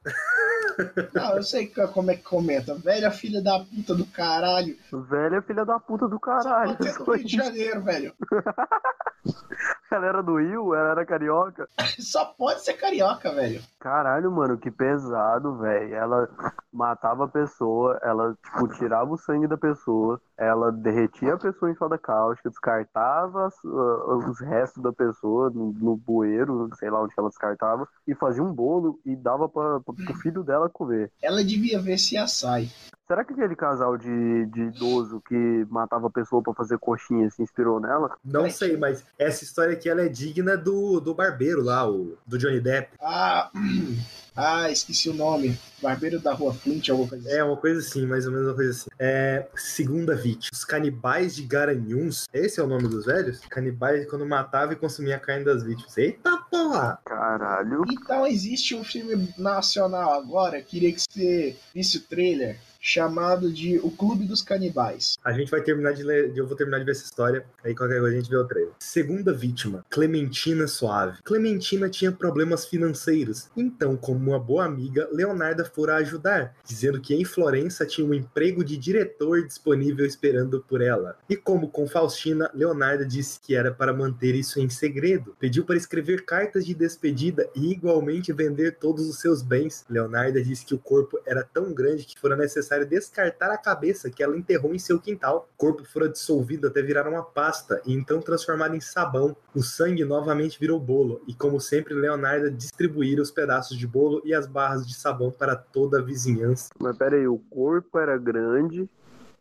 Não, eu sei que- como é que comenta. Velha filha da puta do caralho. Velha filha da puta do caralho. Até do Rio de Janeiro, velho. Ela era do Rio, ela era carioca. Só pode ser carioca, velho. Caralho, mano, que pesado, velho. Ela matava a pessoa, ela, tipo, tirava o sangue da pessoa, ela derretia a pessoa em soda cáustica, descartava as- ah, os restos da pessoa no, no bueiro, sei lá onde ela descartava, e fazia um bolo e dava pra, pra, pro filho dela comer. Ela devia ver se açaí. Será que aquele casal de, de idoso que matava a pessoa pra fazer coxinha se inspirou nela? Não sei, mas essa história aqui ela é digna do, do barbeiro lá, o, do Johnny Depp. Ah, ah, esqueci o nome. Barbeiro da Rua Flint, alguma coisa assim. É uma coisa assim, mais ou menos uma coisa assim. É, segunda vítima. Os canibais de Garanhuns. Esse é o nome dos velhos? Canibais quando matava e consumia a carne das vítimas. Eita porra! Caralho. Então existe um filme nacional agora, queria que você visse o trailer, chamado de O Clube dos Canibais. A gente vai terminar de ler, eu vou terminar de ver essa história, aí qualquer coisa a gente vê o trailer. Segunda vítima, Clementina Suave. Clementina tinha problemas financeiros, então, como uma boa amiga, Leonarda fora ajudar, dizendo que em Florença tinha um emprego de diretor disponível esperando por ela. E como com Faustina, Leonarda disse que era para manter isso em segredo. Pediu para escrever cartas de despedida e igualmente vender todos os seus bens. Leonarda disse que o corpo era tão grande que fora necessário descartar a cabeça que ela enterrou em seu quintal. O corpo fora dissolvido até virar uma pasta e então transformado em sabão. O sangue novamente virou bolo e, como sempre, Leonarda distribuíra os pedaços de bolo e as barras de sabão para toda a vizinhança. Mas pera aí, o corpo era grande,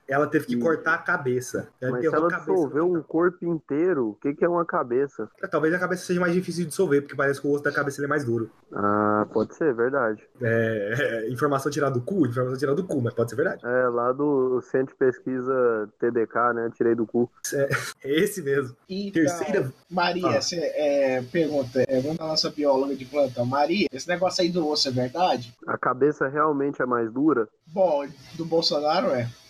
Ela teve que cortar a cabeça. Ela mas se ela a cabeça. dissolveu um corpo inteiro, o que, que é uma cabeça? Talvez a cabeça seja mais difícil de dissolver, porque parece que o osso da cabeça ele é mais duro. Ah, pode ser, verdade. É, é, informação tirada do cu, informação tirada do cu, mas pode ser verdade. É, lá do Centro de Pesquisa TDK, né? Tirei do cu. É, é esse mesmo. Então, Terceira. Maria, Ah. você é, pergunta, é, vamos à nossa bióloga de plantão. Maria, esse negócio aí do osso é verdade? A cabeça realmente é mais dura? Bom, do Bolsonaro é.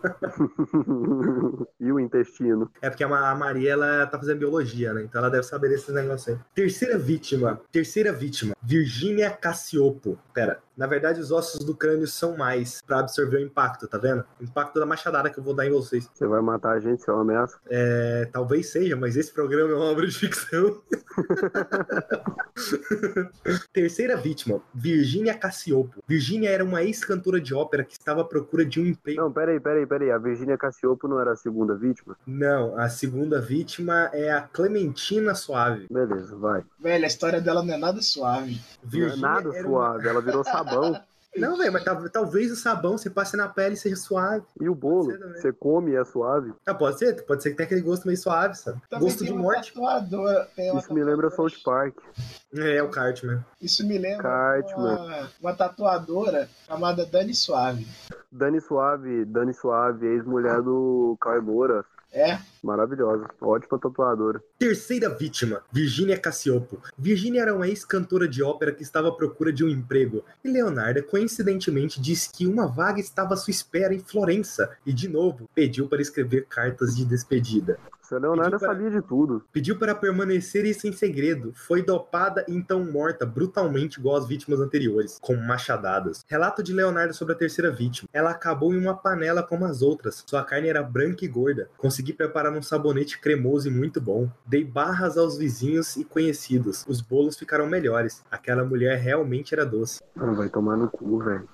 e o intestino? É porque a Ma- a Maria ela tá fazendo biologia, né? Então ela deve saber desses negócios aí. Terceira vítima. Terceira vítima. Virgínia Cassiopo. Pera. Na verdade, os ossos do crânio são mais pra absorver o impacto, tá vendo? O impacto da machadada que eu vou dar em vocês. Você vai matar a gente, se é uma ameaça? É, talvez seja, mas esse programa é uma obra de ficção. Terceira vítima, Virgínia Cassiopo. Virgínia era uma ex-cantora de ópera que estava à procura de um emprego. Não, peraí, peraí, peraí. A Virgínia Cassiopo não era a segunda vítima? Não, a segunda vítima é a Clementina Suave. Beleza, vai. Velho, a história dela não é nada suave. Não é nada suave, ela virou sabão. Não, velho, mas tal- talvez o sabão você passe na pele e seja suave. E o bolo? Você come e é suave? Ah, pode ser, pode ser que tenha aquele gosto meio suave, sabe? Também gosto de morte. tatuadora. Isso me lembra South Park. É, é o Cartman. Isso me lembra Cartman. uma, uma tatuadora chamada Dani Suave. Dani Suave, Dani Suave, ex-mulher do Cauê Moura. É. Maravilhosa. Ótima tatuadora. Terceira vítima, Virginia Cassiopo. Virginia era uma ex-cantora de ópera que estava à procura de um emprego. E Leonarda, coincidentemente, disse que uma vaga estava à sua espera em Florença. E, de novo, pediu para escrever cartas de despedida. Seu Leonardo para- sabia de tudo. Pediu para permanecer isso em segredo. Foi dopada e então morta brutalmente igual às vítimas anteriores, com machadadas. Relato de Leonardo sobre a terceira vítima. Ela acabou em uma panela como as outras. Sua carne era branca e gorda. Consegui preparar um sabonete cremoso e muito bom. Dei barras aos vizinhos e conhecidos. Os bolos ficaram melhores. Aquela mulher realmente era doce. Mano, vai tomar no cu, velho.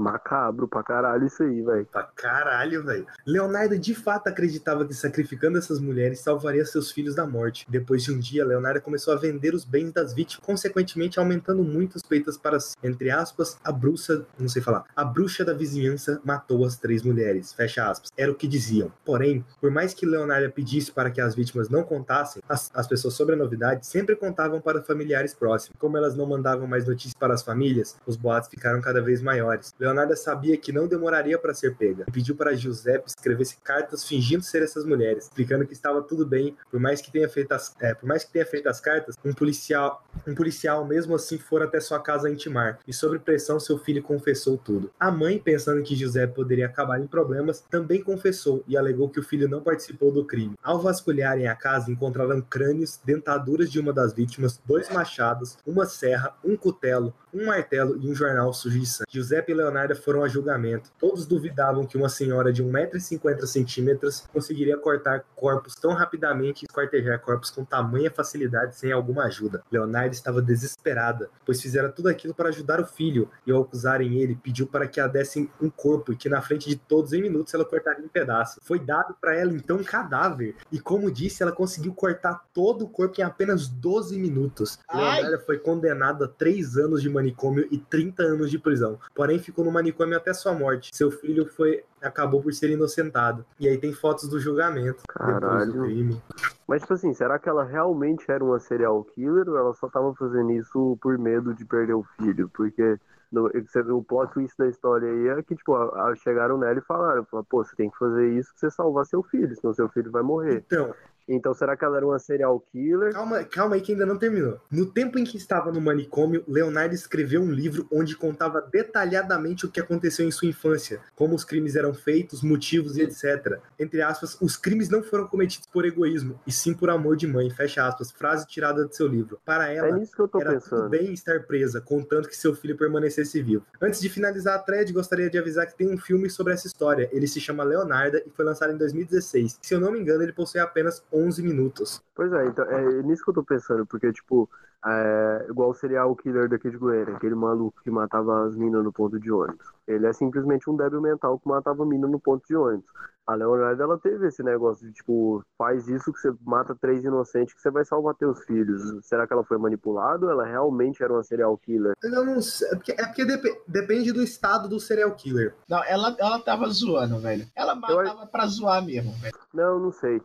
Macabro pra caralho isso aí, velho. Pra caralho, velho. Leonardo de fato acreditava que sacrificando essas mulheres salvaria seus filhos da morte. Depois de um dia, Leonardo começou a vender os bens das vítimas, consequentemente aumentando muito as peitas para, entre aspas, a bruxa, não sei falar, a bruxa da vizinhança matou as três mulheres, fecha aspas. Era o que diziam. Porém, por mais que Leonardo pedisse para que as vítimas não contassem, as, as pessoas sobre a novidade sempre contavam para familiares próximos. Como elas não mandavam mais notícias para as famílias, os boatos ficaram cada vez maiores. Leonardo sabia que não demoraria para ser pega e pediu para Giuseppe escrevesse cartas fingindo ser essas mulheres, explicando que estava tudo bem, por mais que tenha feito as, é, por mais que tenha feito as cartas, um policial, um policial mesmo assim for até sua casa intimar. E sob pressão, seu filho confessou tudo. A mãe, pensando que Giuseppe poderia acabar em problemas, também confessou e alegou que o filho não participou do crime. Ao vasculharem a casa, encontraram crânios, dentaduras de uma das vítimas, dois machados, uma serra, um cutelo, um martelo e um jornal sujo de sangue. Giuseppe e Leonardo foram a julgamento. Todos duvidavam que uma senhora de 1,50m conseguiria cortar corpos tão rapidamente e esquartejar corpos com tamanha facilidade sem alguma ajuda. Leonardo estava desesperada, pois fizera tudo aquilo para ajudar o filho, e ao acusarem ele, pediu para que a dessem um corpo e que na frente de todos em minutos ela cortaria em pedaços. Foi dado para ela então um cadáver, e como disse, ela conseguiu cortar todo o corpo em apenas 12 minutos. Ai! Leonardo foi condenado a 3 anos de manicômio e 30 anos de prisão, porém ficou no manicômio até sua morte. Seu filho foi acabou por ser inocentado. E aí tem fotos do julgamento depois do Caralho. crime. Mas, tipo assim, será que ela realmente era uma serial killer ou ela só tava fazendo isso por medo de perder o filho? Porque no, o plot twist da história aí é que, tipo, a- a- chegaram nela e falaram, falaram, pô, você tem que fazer isso pra você salvar seu filho, senão seu filho vai morrer. Então, Então, será que ela era uma serial killer? Calma, calma aí que ainda não terminou. No tempo em que estava no manicômio, Leonardo escreveu um livro onde contava detalhadamente o que aconteceu em sua infância, como os crimes eram feitos, motivos e etc. Entre aspas, os crimes não foram cometidos por egoísmo, e sim por amor de mãe, fecha aspas, frase tirada do seu livro. Para É ela, tô era tudo pensando. bem estar presa, contanto que seu filho permanecesse vivo. Antes de finalizar a thread, gostaria de avisar que tem um filme sobre essa história. Ele se chama Leonarda e foi lançado em 2016. Se eu não me engano, ele possui apenas 11 minutos. Pois é, então é nisso que eu tô pensando, porque, tipo, é, igual o serial killer daqui de Goiânia, aquele maluco que matava as minas no ponto de ônibus. Ele é simplesmente um débil mental que matava mina no ponto de ônibus. A Leonardo, ela teve esse negócio de, tipo, faz isso que você mata três inocentes que você vai salvar teus filhos. Será que ela foi manipulada ou ela realmente era uma serial killer? Eu não sei, é porque, é porque depe- depende do estado do serial killer. Não, ela, ela tava zoando, velho. Ela matava pra zoar mesmo, velho. Não, não sei.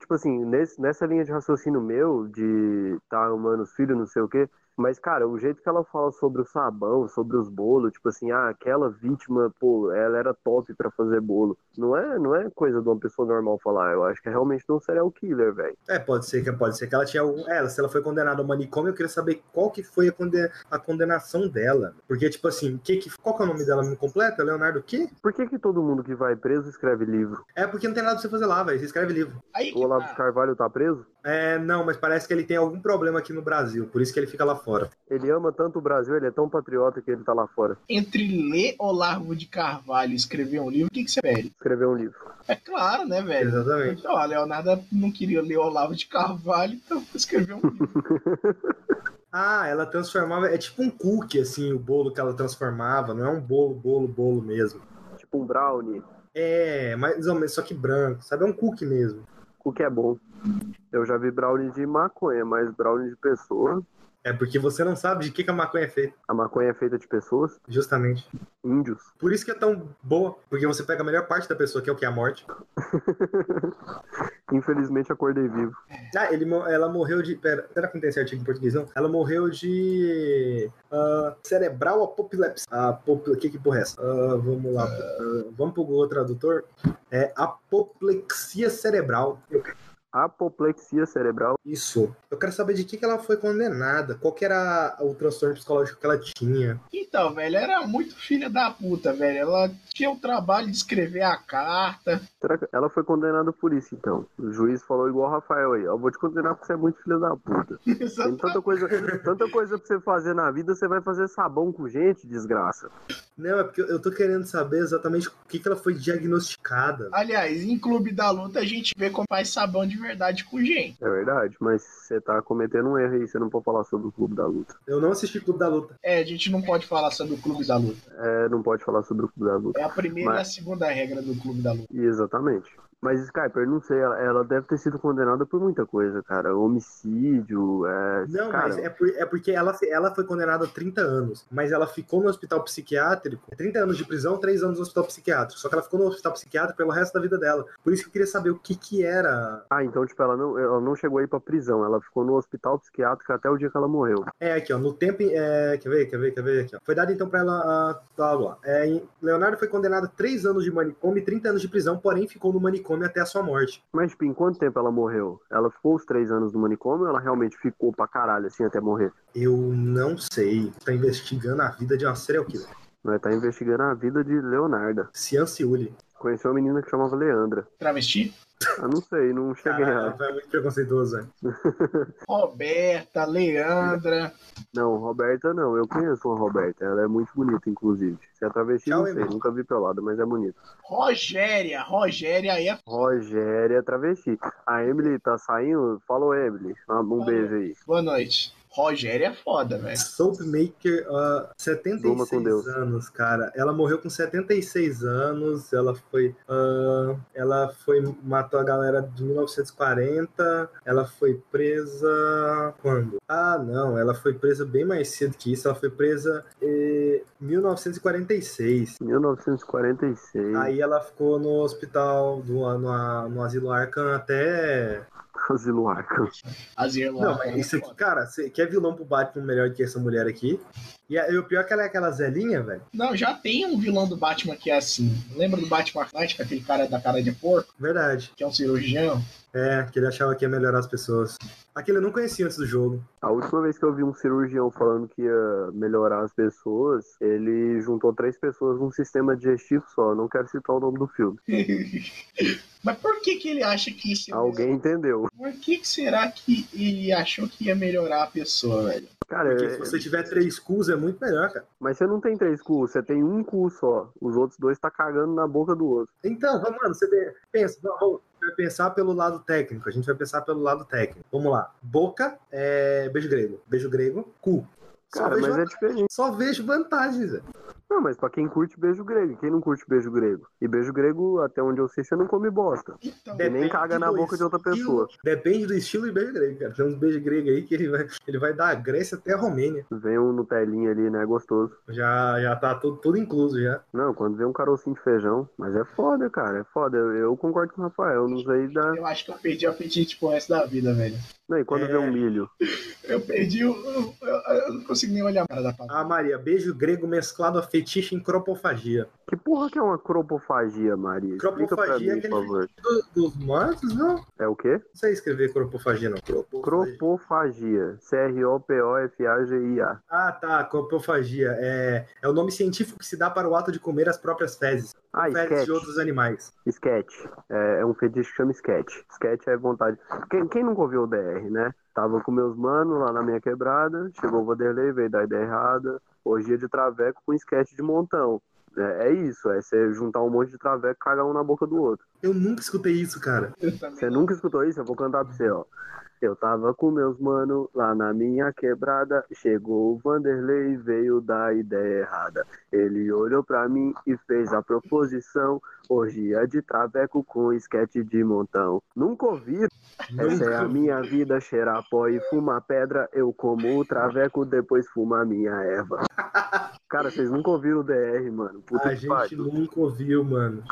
Tipo assim, nesse- nessa linha de raciocínio meu, de tá arrumando os filhos, não sei o quê, mas, cara, o jeito que ela fala sobre o sabão, sobre os bolos, tipo assim, ah, aquela vítima, pô, ela era top pra fazer bolo. Não é, não é coisa de uma pessoa normal falar. Eu acho que é realmente de um serial killer, velho. É, pode ser que pode ser que ela tinha algum. É, se ela foi condenada ao manicômio, eu queria saber qual que foi a, conde- a condenação dela. Porque, tipo assim, que que... qual que é o nome dela no completo? Leonardo o quê? Por que que todo mundo que vai preso escreve livro? É porque não tem nada pra você fazer lá, velho. Você escreve livro. Aí O Olavo tá. Carvalho tá preso? É, não, mas parece que ele tem algum problema aqui no Brasil, por isso que ele fica lá fora. Ele ama tanto o Brasil, ele é tão patriota que ele tá lá fora. Entre ler Olavo de Carvalho e escrever um livro, o que, que você pede? Escrever um livro. É claro, né, velho? Exatamente. Então, a Leonardo não queria ler Olavo de Carvalho, então escreveu um livro. Ah, ela transformava. É tipo um cookie, assim, o bolo que ela transformava. Não é um bolo, bolo, bolo mesmo. Tipo um brownie. É, mais ou menos, só que branco, sabe? É um cookie mesmo. O que é bom. Eu já vi brownie de maconha, mas brownie de pessoa. É porque você não sabe de que, que a maconha é feita. A maconha é feita de pessoas, Justamente. índios. Por isso que é tão boa. Porque você pega a melhor parte da pessoa, que é o que? A morte. Infelizmente acordei vivo. Ah, ele, ela morreu de. Pera, será que não tem esse artigo em português, não? Ela morreu de. ah, cerebral apoplexia. Apopl... Que que porra é essa? Ah, vamos lá. Ah, vamos pro Google Tradutor. É apoplexia cerebral. Apoplexia cerebral. Isso. Eu quero saber de que, que ela foi condenada. Qual que era o transtorno psicológico que ela tinha. Então, velho, era muito filha da puta, velho. Ela tinha o trabalho de escrever a carta. Será que ela foi condenada por isso, então? O juiz falou igual o Rafael aí. Eu vou te condenar porque você é muito filho da puta. Tem tanta coisa, tanta coisa pra você fazer na vida, você vai fazer sabão com gente, desgraça. Não, é porque eu tô querendo saber exatamente o que, que ela foi diagnosticada. Aliás, em Clube da Luta a gente vê como faz sabão de verdade com gente. É verdade, mas você tá cometendo um erro aí, você não pode falar sobre o Clube da Luta. Eu não assisti Clube da Luta. É, a gente não pode falar sobre o Clube da Luta. É, não pode falar sobre o Clube da Luta. É a primeira e a Mas- segunda regra do Clube da Luta. Exatamente. Mas Skyper, não sei, ela, ela deve ter sido condenada por muita coisa, cara. Homicídio, é. Não, cara, mas é, por- é porque ela, ela foi condenada a 30 anos, mas ela ficou no hospital psiquiátrico, 30 anos de prisão, 3 anos no hospital psiquiátrico. Só que ela ficou no hospital psiquiátrico pelo resto da vida dela. Por isso que eu queria saber o que que era. Ah, então, tipo, ela não, ela não chegou aí pra prisão, ela ficou no hospital psiquiátrico até o dia que ela morreu. É, aqui, ó, no tempo. É, quer ver, quer ver, quer ver aqui, ó. Foi dado então pra ela. ah, tá lá. É, Leonardo foi condenado a 3 anos de manicômio e 30 anos de prisão, porém ficou no manicômio até a sua morte. Mas, tipo, em quanto tempo ela morreu? Ela ficou os três anos no manicômio ou ela realmente ficou pra caralho, assim, até morrer? Eu não sei. Tá investigando a vida de uma serial killer. Nós tá investigando a vida de Leonarda. Cian Ciuli. Conheceu uma menina que chamava Leandra. Travesti? Ah, não sei, não cheguei Caralho, a... foi muito preconceituoso, velho. Roberta, Leandra. Não, Roberta não. Eu conheço uma Roberta. Ela é muito bonita, inclusive. Se é travesti, Tchau, não sei. Nunca vi pelada, mas é bonita. Rogéria. Rogéria aí é Rogéria é travesti. A Emily tá saindo? Falou, Emily. Um um beijo aí. Boa noite. Rogéria é foda, velho. Soapmaker, uh, Durma com 76 Deus. anos, cara. Ela morreu com 76 anos. Ela foi. ah, ela foi. Matou a galera de 1940. Ela foi presa. Quando? Ah, não. Ela foi presa bem mais cedo que isso. Ela foi presa em 1946. 1946. Aí ela ficou no hospital, do, no, no asilo Arkham até. Asilo Arkham. Asilo Não, mas é isso aqui, cara, você quer vilão pro Batman melhor que essa mulher aqui? E, a- e o pior é que ela é aquela Zelinha, velho. Não, já tem um vilão do Batman que é assim. Lembra do Batman Knight, aquele cara da cara de porco, Verdade. que é um cirurgião? É, que ele achava que ia melhorar as pessoas. Aquele eu não conhecia antes do jogo. A última vez que eu vi um cirurgião falando que ia melhorar as pessoas, ele juntou três pessoas num sistema digestivo só. Não quero citar o nome do filme. Mas por que que ele acha que isso... Alguém entendeu. Por que que será que ele achou que ia melhorar a pessoa, velho? Cara, Porque é- se você tiver três cus, é muito melhor, cara. mas você não tem três cus, você tem um cu só. Os outros dois tá cagando na boca do outro. Então, vamos, mano, você pensa, vamos vai pensar pelo lado técnico. A gente vai pensar pelo lado técnico. Vamos lá. Boca é beijo grego. Beijo grego, cu. Só Cara, vejo mas é vantagem. diferente. Só vejo vantagens, velho. Não, mas pra quem curte beijo grego, quem não curte beijo grego? E beijo grego, até onde eu sei, você não come bosta. Então, E nem caga na boca de outra pessoa. Depende do estilo de beijo grego, cara. Tem uns beijos gregos aí que ele vai, ele vai da Grécia até a Romênia. Vem um Nutelinha ali, né? Gostoso. Já, já tá tudo, tudo incluso já. Não, quando vem um carocinho de feijão. Mas é foda, cara. É foda. Eu, eu concordo com o Rafael. Não sei da. eu acho que eu perdi o apetite pro resto da vida, velho. Não, e quando É. vem um milho? Eu perdi o... Eu, eu- eu não consigo nem olhar a cara da palavra. Ah, Maria, beijo grego mesclado a fetiche em cropofagia. Que porra que é uma cropofagia, Maria? Explica pra Cropofagia é mim, por aquele favor. Do- dos mortos, não? É o quê? Não sei escrever cropofagia, não. Cropofagia. Cropofagia. C-R-O-P-O-F-A-G-I-A. Ah, tá. Cropofagia. É, é o nome científico que se dá para o ato de comer as próprias fezes. Ah, fezes sketch. de outros animais. Sketch. É, é um fetiche que chama sketch. Sketch é vontade. Quem, quem nunca ouviu o DR, né? Tava com meus manos lá na minha quebrada, chegou o Vanderlei, veio dar ideia errada. Orgia de traveco com sketch de montão. É, é isso, é você juntar um monte de traveco e cagar um na boca do outro. Eu nunca escutei isso, cara. Você nunca escutou isso? Eu vou cantar pra você, ó. Eu tava com meus mano lá na minha quebrada. Chegou o Vanderlei e veio dar ideia errada. Ele olhou pra mim e fez a proposição. Orgia de traveco com esquete de montão. Nunca ouviram? Essa é a minha vida, cheirar pó e fumar pedra. Eu como o traveco, depois fumo a minha erva. Cara, vocês nunca ouviram o DR, mano. Puta A gente pariu. nunca ouviu, mano.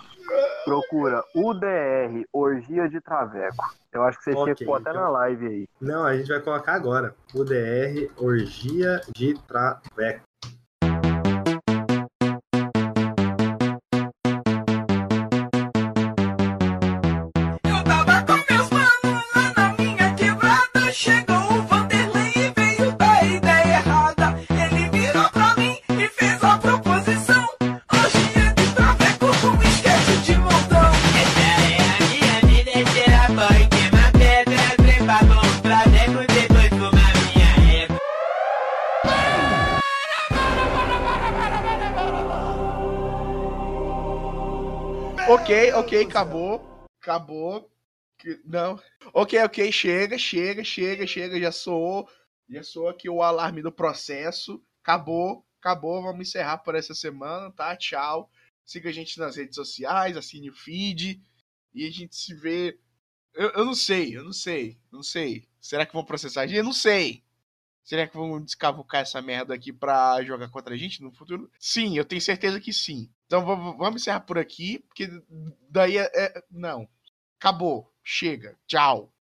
Procura UDR, Orgia de Traveco. Eu acho que vocês tinham que Ok, pôr até então. na live aí. Não, a gente vai colocar agora. UDR, Orgia de Traveco. Acabou. Acabou. Não. Ok, ok, chega, chega, chega, chega. Já soou. Já soou aqui o alarme do processo. Acabou, acabou. Vamos encerrar por essa semana, tá? Tchau. Siga a gente nas redes sociais, assine o feed. E a gente se vê. Eu, eu não sei, eu não sei, não sei. Será que vão processar a gente? Eu não sei. Será que vão descavucar essa merda aqui pra jogar contra a gente no futuro? Sim, eu tenho certeza que sim. Então vamos encerrar por aqui, porque daí é. é- não. Acabou. Chega. Tchau.